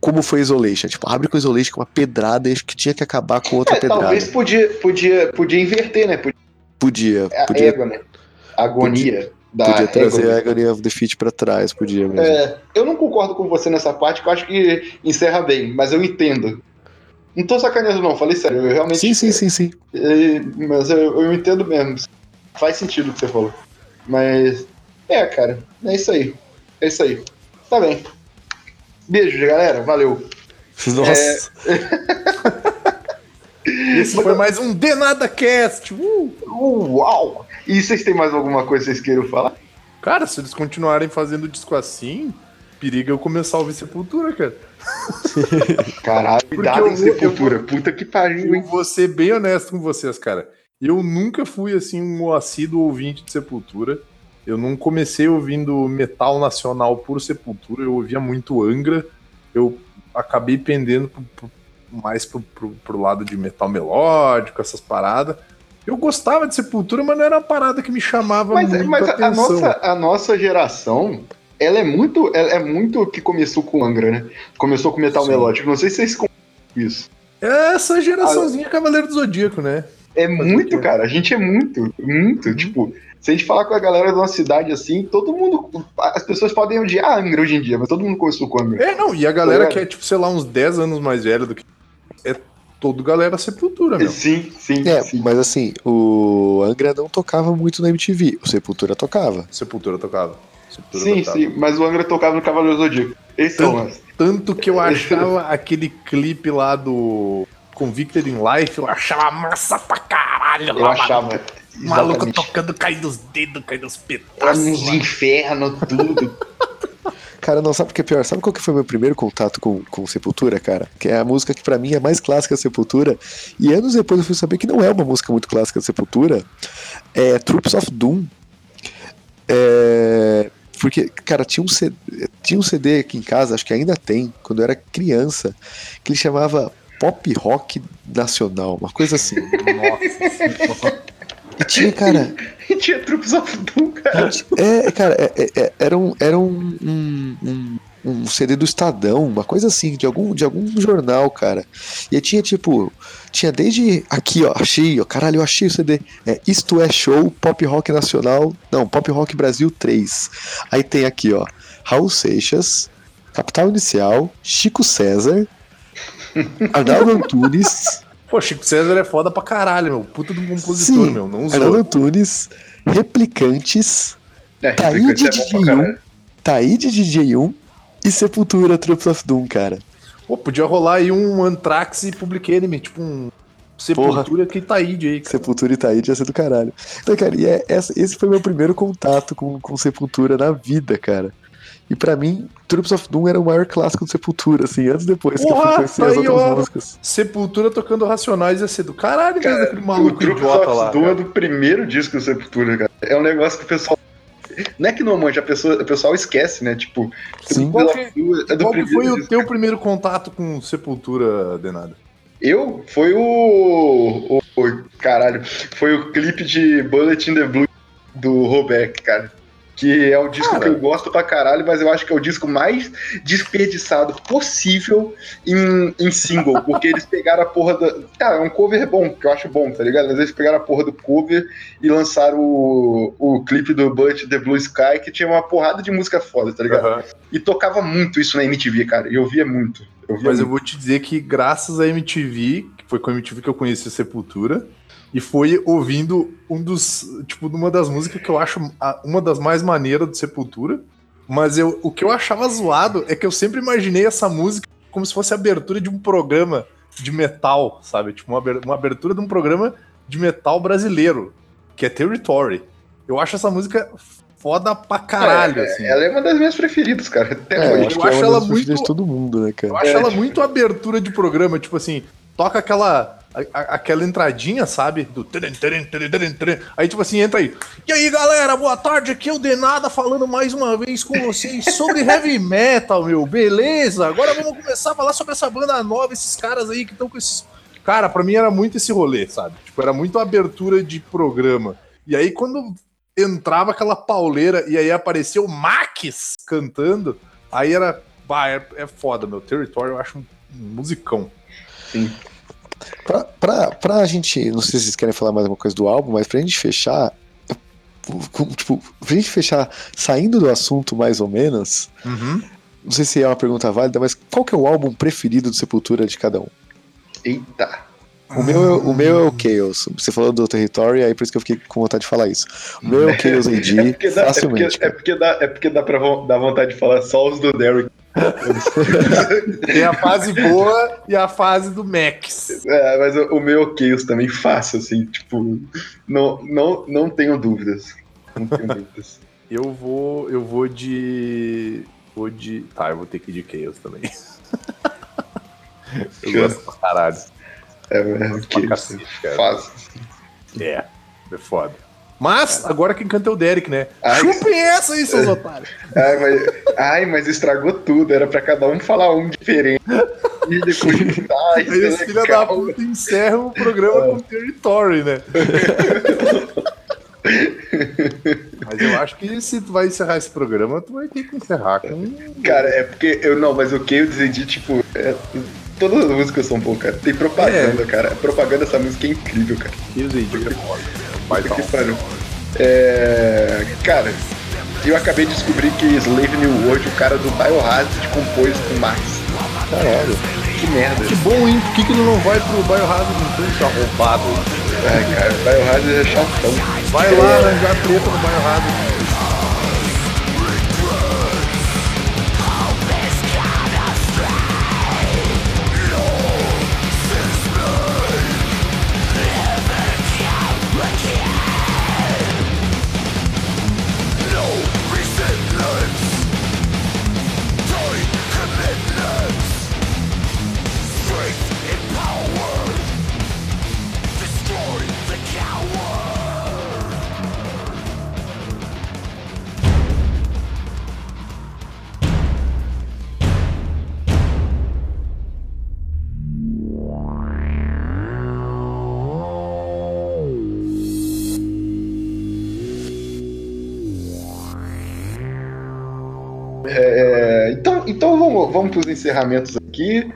como foi Isolation, tipo, abre com Isolation com uma pedrada e acho que tinha que acabar com outra É, pedrada. talvez podia, podia, podia inverter, né? Podia, Podia, a podia, égua, né? Agonia da podia trazer a Agony of Defeat pra trás, podia mesmo. É, eu não concordo com você nessa parte, que eu acho que encerra bem, mas eu entendo. Não tô sacaneando, não, falei sério. Eu realmente. sim, sim, sim, sim. É, mas eu, eu entendo mesmo. Faz sentido o que você falou. Mas. É, cara, é isso aí. É isso aí. Tá bem. Beijo, galera. Valeu. Nossa. Esse foi mais um De Nada Cast. Uh! Uau! E vocês têm mais alguma coisa que vocês queiram falar? Cara, se eles continuarem fazendo disco assim, periga eu começar a ouvir Sepultura, cara. Caralho, cuidado em vou- eu Sepultura. Puta que pariu, Eu hein? vou ser bem honesto com vocês, cara. Eu nunca fui, assim, um assíduo ouvinte de Sepultura. Eu não comecei ouvindo metal nacional por Sepultura. Eu ouvia muito Angra. Eu acabei pendendo pro- mais pro, pro- pro lado de metal melódico, essas paradas. Eu gostava de Sepultura, mas não era uma parada que me chamava Mas, muito mas a, a atenção. nossa, a nossa geração, ela é muito. Ela é muito que começou com Angra, né? Começou com metal Sim. melódico. Não sei se vocês isso. É essa geraçãozinha Cavaleiro do Zodíaco, né? É muito, cara. A gente é muito, muito. Tipo, se a gente falar com a galera da nossa cidade assim, todo mundo. As pessoas podem odiar Angra hoje em dia, mas todo mundo começou com Angra. É, não, e a galera Tá que é, tipo, sei lá, uns 10 anos mais velha do que. É todo galera Sepultura, meu. Sim, sim, É, sim. mas assim, o Angra não tocava muito na MTV, o Sepultura tocava. Sepultura tocava. Sepultura Sim, tocava. sim, mas o Angra tocava no Cavaleiro Zodíaco. Esse é o lance. Tanto que eu achava aquele clipe lá do Convicted in Life, eu achava massa pra caralho. Eu lá, achava. Maluco, maluco tocando, caindo os dedos, caindo os Lá pedaços. nos lá. infernos, tudo. Cara, não, sabe o que é pior? Sabe qual que foi meu primeiro contato com, com Sepultura, cara? Que é a música que pra mim é mais clássica da Sepultura. E anos depois eu fui saber que não é uma música muito clássica da Sepultura. É Troops of Doom. É, Porque, cara, tinha um, CD, tinha um CD aqui em casa, acho que ainda tem, quando eu era criança, que ele chamava Pop Rock Nacional, uma coisa assim. Nossa, E tinha, cara, E tinha Troops of Doom, cara. É, cara, é- é- é- era, um, era um, um, um- um CD do Estadão, uma coisa assim, de algum, de algum jornal, cara. E tinha tipo, tinha desde aqui, ó, achei, ó, caralho, eu achei o CD. É, Isto é Show, Pop Rock Nacional, não, Pop Rock Brasil 3. Aí tem aqui, ó, Raul Seixas, Capital Inicial, Chico César, Arnaldo Antunes, Pô, Chico César é foda pra caralho, meu. Puta do compositor, Sim, meu. Não Arnaldo usou. Antunes, Replicantes, É, Tá aí Replicante de é bom pra DJ1, caralho. Taíde DJ1 e Sepultura Troops of Doom, cara. Pô, podia rolar aí um Anthrax e Public Enemy, tipo um Sepultura que tá aí, aí, cara. Sepultura e Taíde ia ser do caralho. Então, cara, e é- essa- esse foi meu primeiro contato com, com Sepultura na vida, cara. E pra mim, Troops of Doom era o maior clássico do Sepultura, assim, antes e depois que eu Porra, fui conhecer tá as outras ó. músicas. Sepultura tocando Racionais ia ser do caralho mesmo, Cara, aquele o maluco Troops idiota of lá. Doom é do primeiro disco do Sepultura, cara. É um negócio que o pessoal. Não é que não manja, a pessoa, o pessoal esquece, né? Tipo, Sim. Qual Troops que- of Doom é do Qual que foi o disco. teu primeiro contato com Sepultura, Denado? Eu? Foi o, o, o- Caralho. Foi o clipe de Bullet in the Blue do Robeck, cara. Que é o disco Cara. que eu gosto pra caralho, mas eu acho que é o disco mais desperdiçado possível em, em single. Porque eles pegaram a porra da. Cara, é um cover bom, que eu acho bom, tá ligado? Mas eles pegaram a porra do cover e lançaram o, o clipe do in the Blue Sky, que tinha uma porrada de música foda, tá ligado? Aham. E tocava muito isso na MTV, cara. E eu via muito. Eu via Mas eu muito. vou te dizer que graças à MTV, que foi com a MTV que eu conheci Sepultura, e foi ouvindo um dos, tipo, uma das músicas que eu acho a- uma das mais maneiras do Sepultura. Mas eu, o que eu achava zoado é que eu sempre imaginei essa música como se fosse a abertura de um programa de metal, sabe? Tipo, uma aber- uma abertura de um programa de metal brasileiro, que é Territory. Eu acho essa música foda pra caralho, É, assim. Ela é uma das minhas preferidas, cara. Até É, eu hoje. acho eu é acho ela muito- de todo mundo, né, cara? Eu acho É, ela tipo- muito abertura de programa, tipo assim, toca aquela aquela entradinha, sabe? Do aí tipo assim, entra aí. E aí, galera, boa tarde, aqui é o Denada falando mais uma vez com vocês sobre heavy metal, meu. Beleza? Agora vamos começar a falar sobre essa banda nova, esses caras aí que estão com esses Cara, pra mim era muito esse rolê, sabe? Tipo, era muito abertura de programa. E aí quando entrava aquela pauleira e aí apareceu o Max cantando, aí era, bah, é, é foda, meu. Territory eu acho um musicão. Pra, pra, pra gente, não sei se vocês querem falar mais alguma coisa do álbum, mas pra gente fechar, tipo, pra gente fechar saindo do assunto mais ou menos, não sei se é uma pergunta válida, mas qual que é o álbum preferido do Sepultura de cada um? Eita. O meu, é- o meu é o Chaos. Você falou do Territory, aí por isso que eu fiquei com vontade de falar isso. O meu é o Chaos É AD, porque, dá, é, facilmente. porque, é, porque dá, é porque dá pra dar vontade de falar só os do Derrick. Tem a fase boa e a fase do Max. É, mas o, o meu Chaos também fácil, assim, tipo, não, não, não tenho dúvidas. Não tenho dúvidas. Eu vou. Eu vou de. Vou de. Tá, eu vou ter que ir de Chaos também. eu gosto pra caralho. É, é Pra Chaos. cara. Fácil. É, é foda. Mas agora quem canta é o Derek, né? Ai, Chupem essa aí, seus otários. Ai mas, ai, mas estragou tudo. Era pra cada um falar um diferente. E depois, ai, Aí os é filha da puta encerram o programa com Territory, né? Mas eu acho que se tu vai encerrar esse programa, tu vai ter que encerrar com. Cara, é porque eu não, mas o que eu decidi, tipo, é, todas as músicas são boas, cara. Tem propaganda, cara. A propaganda dessa música é incrível, cara. Kills AD é foda. Dar que pariu. É, cara, eu acabei de descobrir que Slave New World, o cara do Biohazard, compôs com Max. Caralho. Que merda. Que bom, hein? Por que, que ele não vai pro Biohazard então, seu arrombado? Ai, cara, Biohazard é chatão. Vai lá arranjar treta no Biohazard. Encerramentos aqui.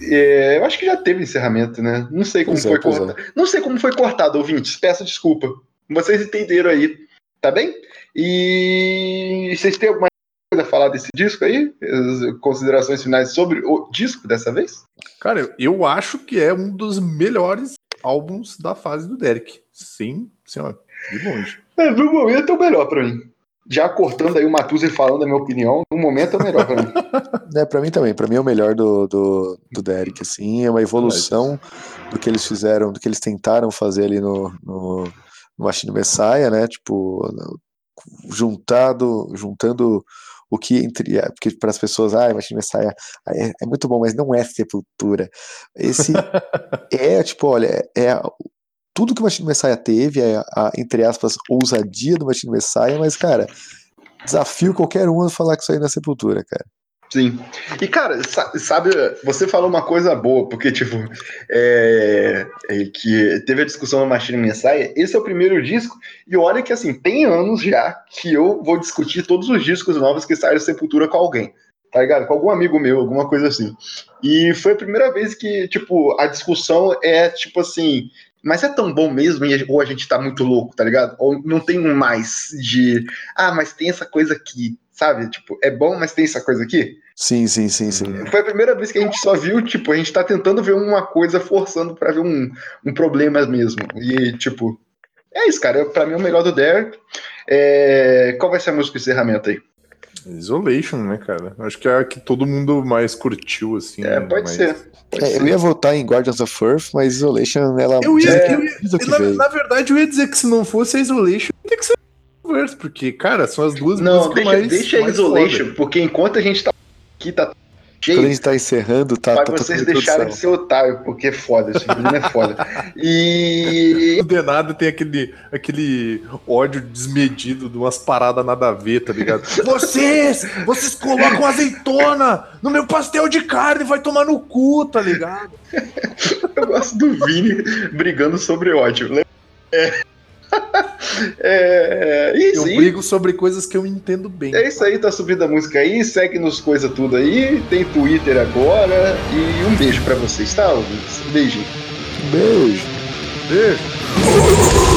É, eu acho que já teve encerramento, né? Não sei como Pois é, foi pois cortado. Não sei como foi cortado, ouvintes. Peço desculpa. Vocês entenderam aí, tá bem? E vocês têm alguma coisa a falar desse disco aí? As Considerações finais sobre o disco dessa vez? Cara, eu- acho que é um dos melhores álbuns da fase do Derek. Sim, senhora. De longe. É, no momento é o melhor pra mim. Já cortando aí o Matusa e falando a minha opinião, no momento é o melhor pra mim. É, pra mim também. Pra mim é o melhor do, do, do Derek, assim. É uma evolução do que eles fizeram, do que eles tentaram fazer ali no, no, no Machine Messiah, né? Tipo, juntado, juntando o que entre. é, Porque para as pessoas, ah, Machine Messiah é, é muito bom, mas não é sepultura. Esse é, tipo, olha, é. Tudo que o Machine Messiah teve, é a, entre aspas, ousadia do Machine Messiah, mas, cara, desafio qualquer um a falar que isso aí não é sepultura, cara. Sim. E, cara, sa- sabe, você falou uma coisa boa, porque, tipo, é, é que teve a discussão no Machine Messiah, esse é o primeiro disco, e olha que, assim, tem anos já que eu vou discutir todos os discos novos que saíram da Sepultura com alguém, tá ligado? Com algum amigo meu, alguma coisa assim. E foi a primeira vez que, tipo, a discussão é, tipo assim, mas é tão bom mesmo, ou a gente tá muito louco, tá ligado? Ou não tem um mais de, ah, mas tem essa coisa aqui, sabe? Tipo, é bom, mas tem essa coisa aqui? Sim, sim, sim, sim. Foi a primeira vez que a gente só viu, tipo, a gente tá tentando ver uma coisa forçando pra ver um, um problema mesmo. E, tipo, é isso, cara. Pra mim é o melhor do Derek. É, Qual vai ser a música de encerramento aí? Isolation, né, cara? Acho que é a que todo mundo mais curtiu, assim. É, pode mas- ser. Pode É, ser. eu ia votar em Guardians of Earth, mas Isolation, ela Eu ia, diz, eu ia- na, na verdade, eu ia dizer que se não fosse a Isolation, ia ter que ser Verse, porque, cara, são as duas Não, músicas deixa, mais. deixa a mais Isolation, foda. porque enquanto a gente tá aqui, tá Quando a gente tá encerrando, tá, tá vocês deixarem de ser otário, porque é foda, esse menino é foda. E. O Denado tem aquele, aquele ódio desmedido de umas paradas nada a ver, tá ligado? Vocês! Vocês colocam azeitona no meu pastel de carne, vai tomar no cu, tá ligado? Eu gosto do Vini brigando sobre ódio. É. É, é isso Eu brigo sobre coisas que eu entendo bem. É isso aí, tá subindo a música aí, segue nos coisa tudo aí, tem Twitter agora e um beijo pra vocês, tá? Um beijinho. Beijo. Beijo.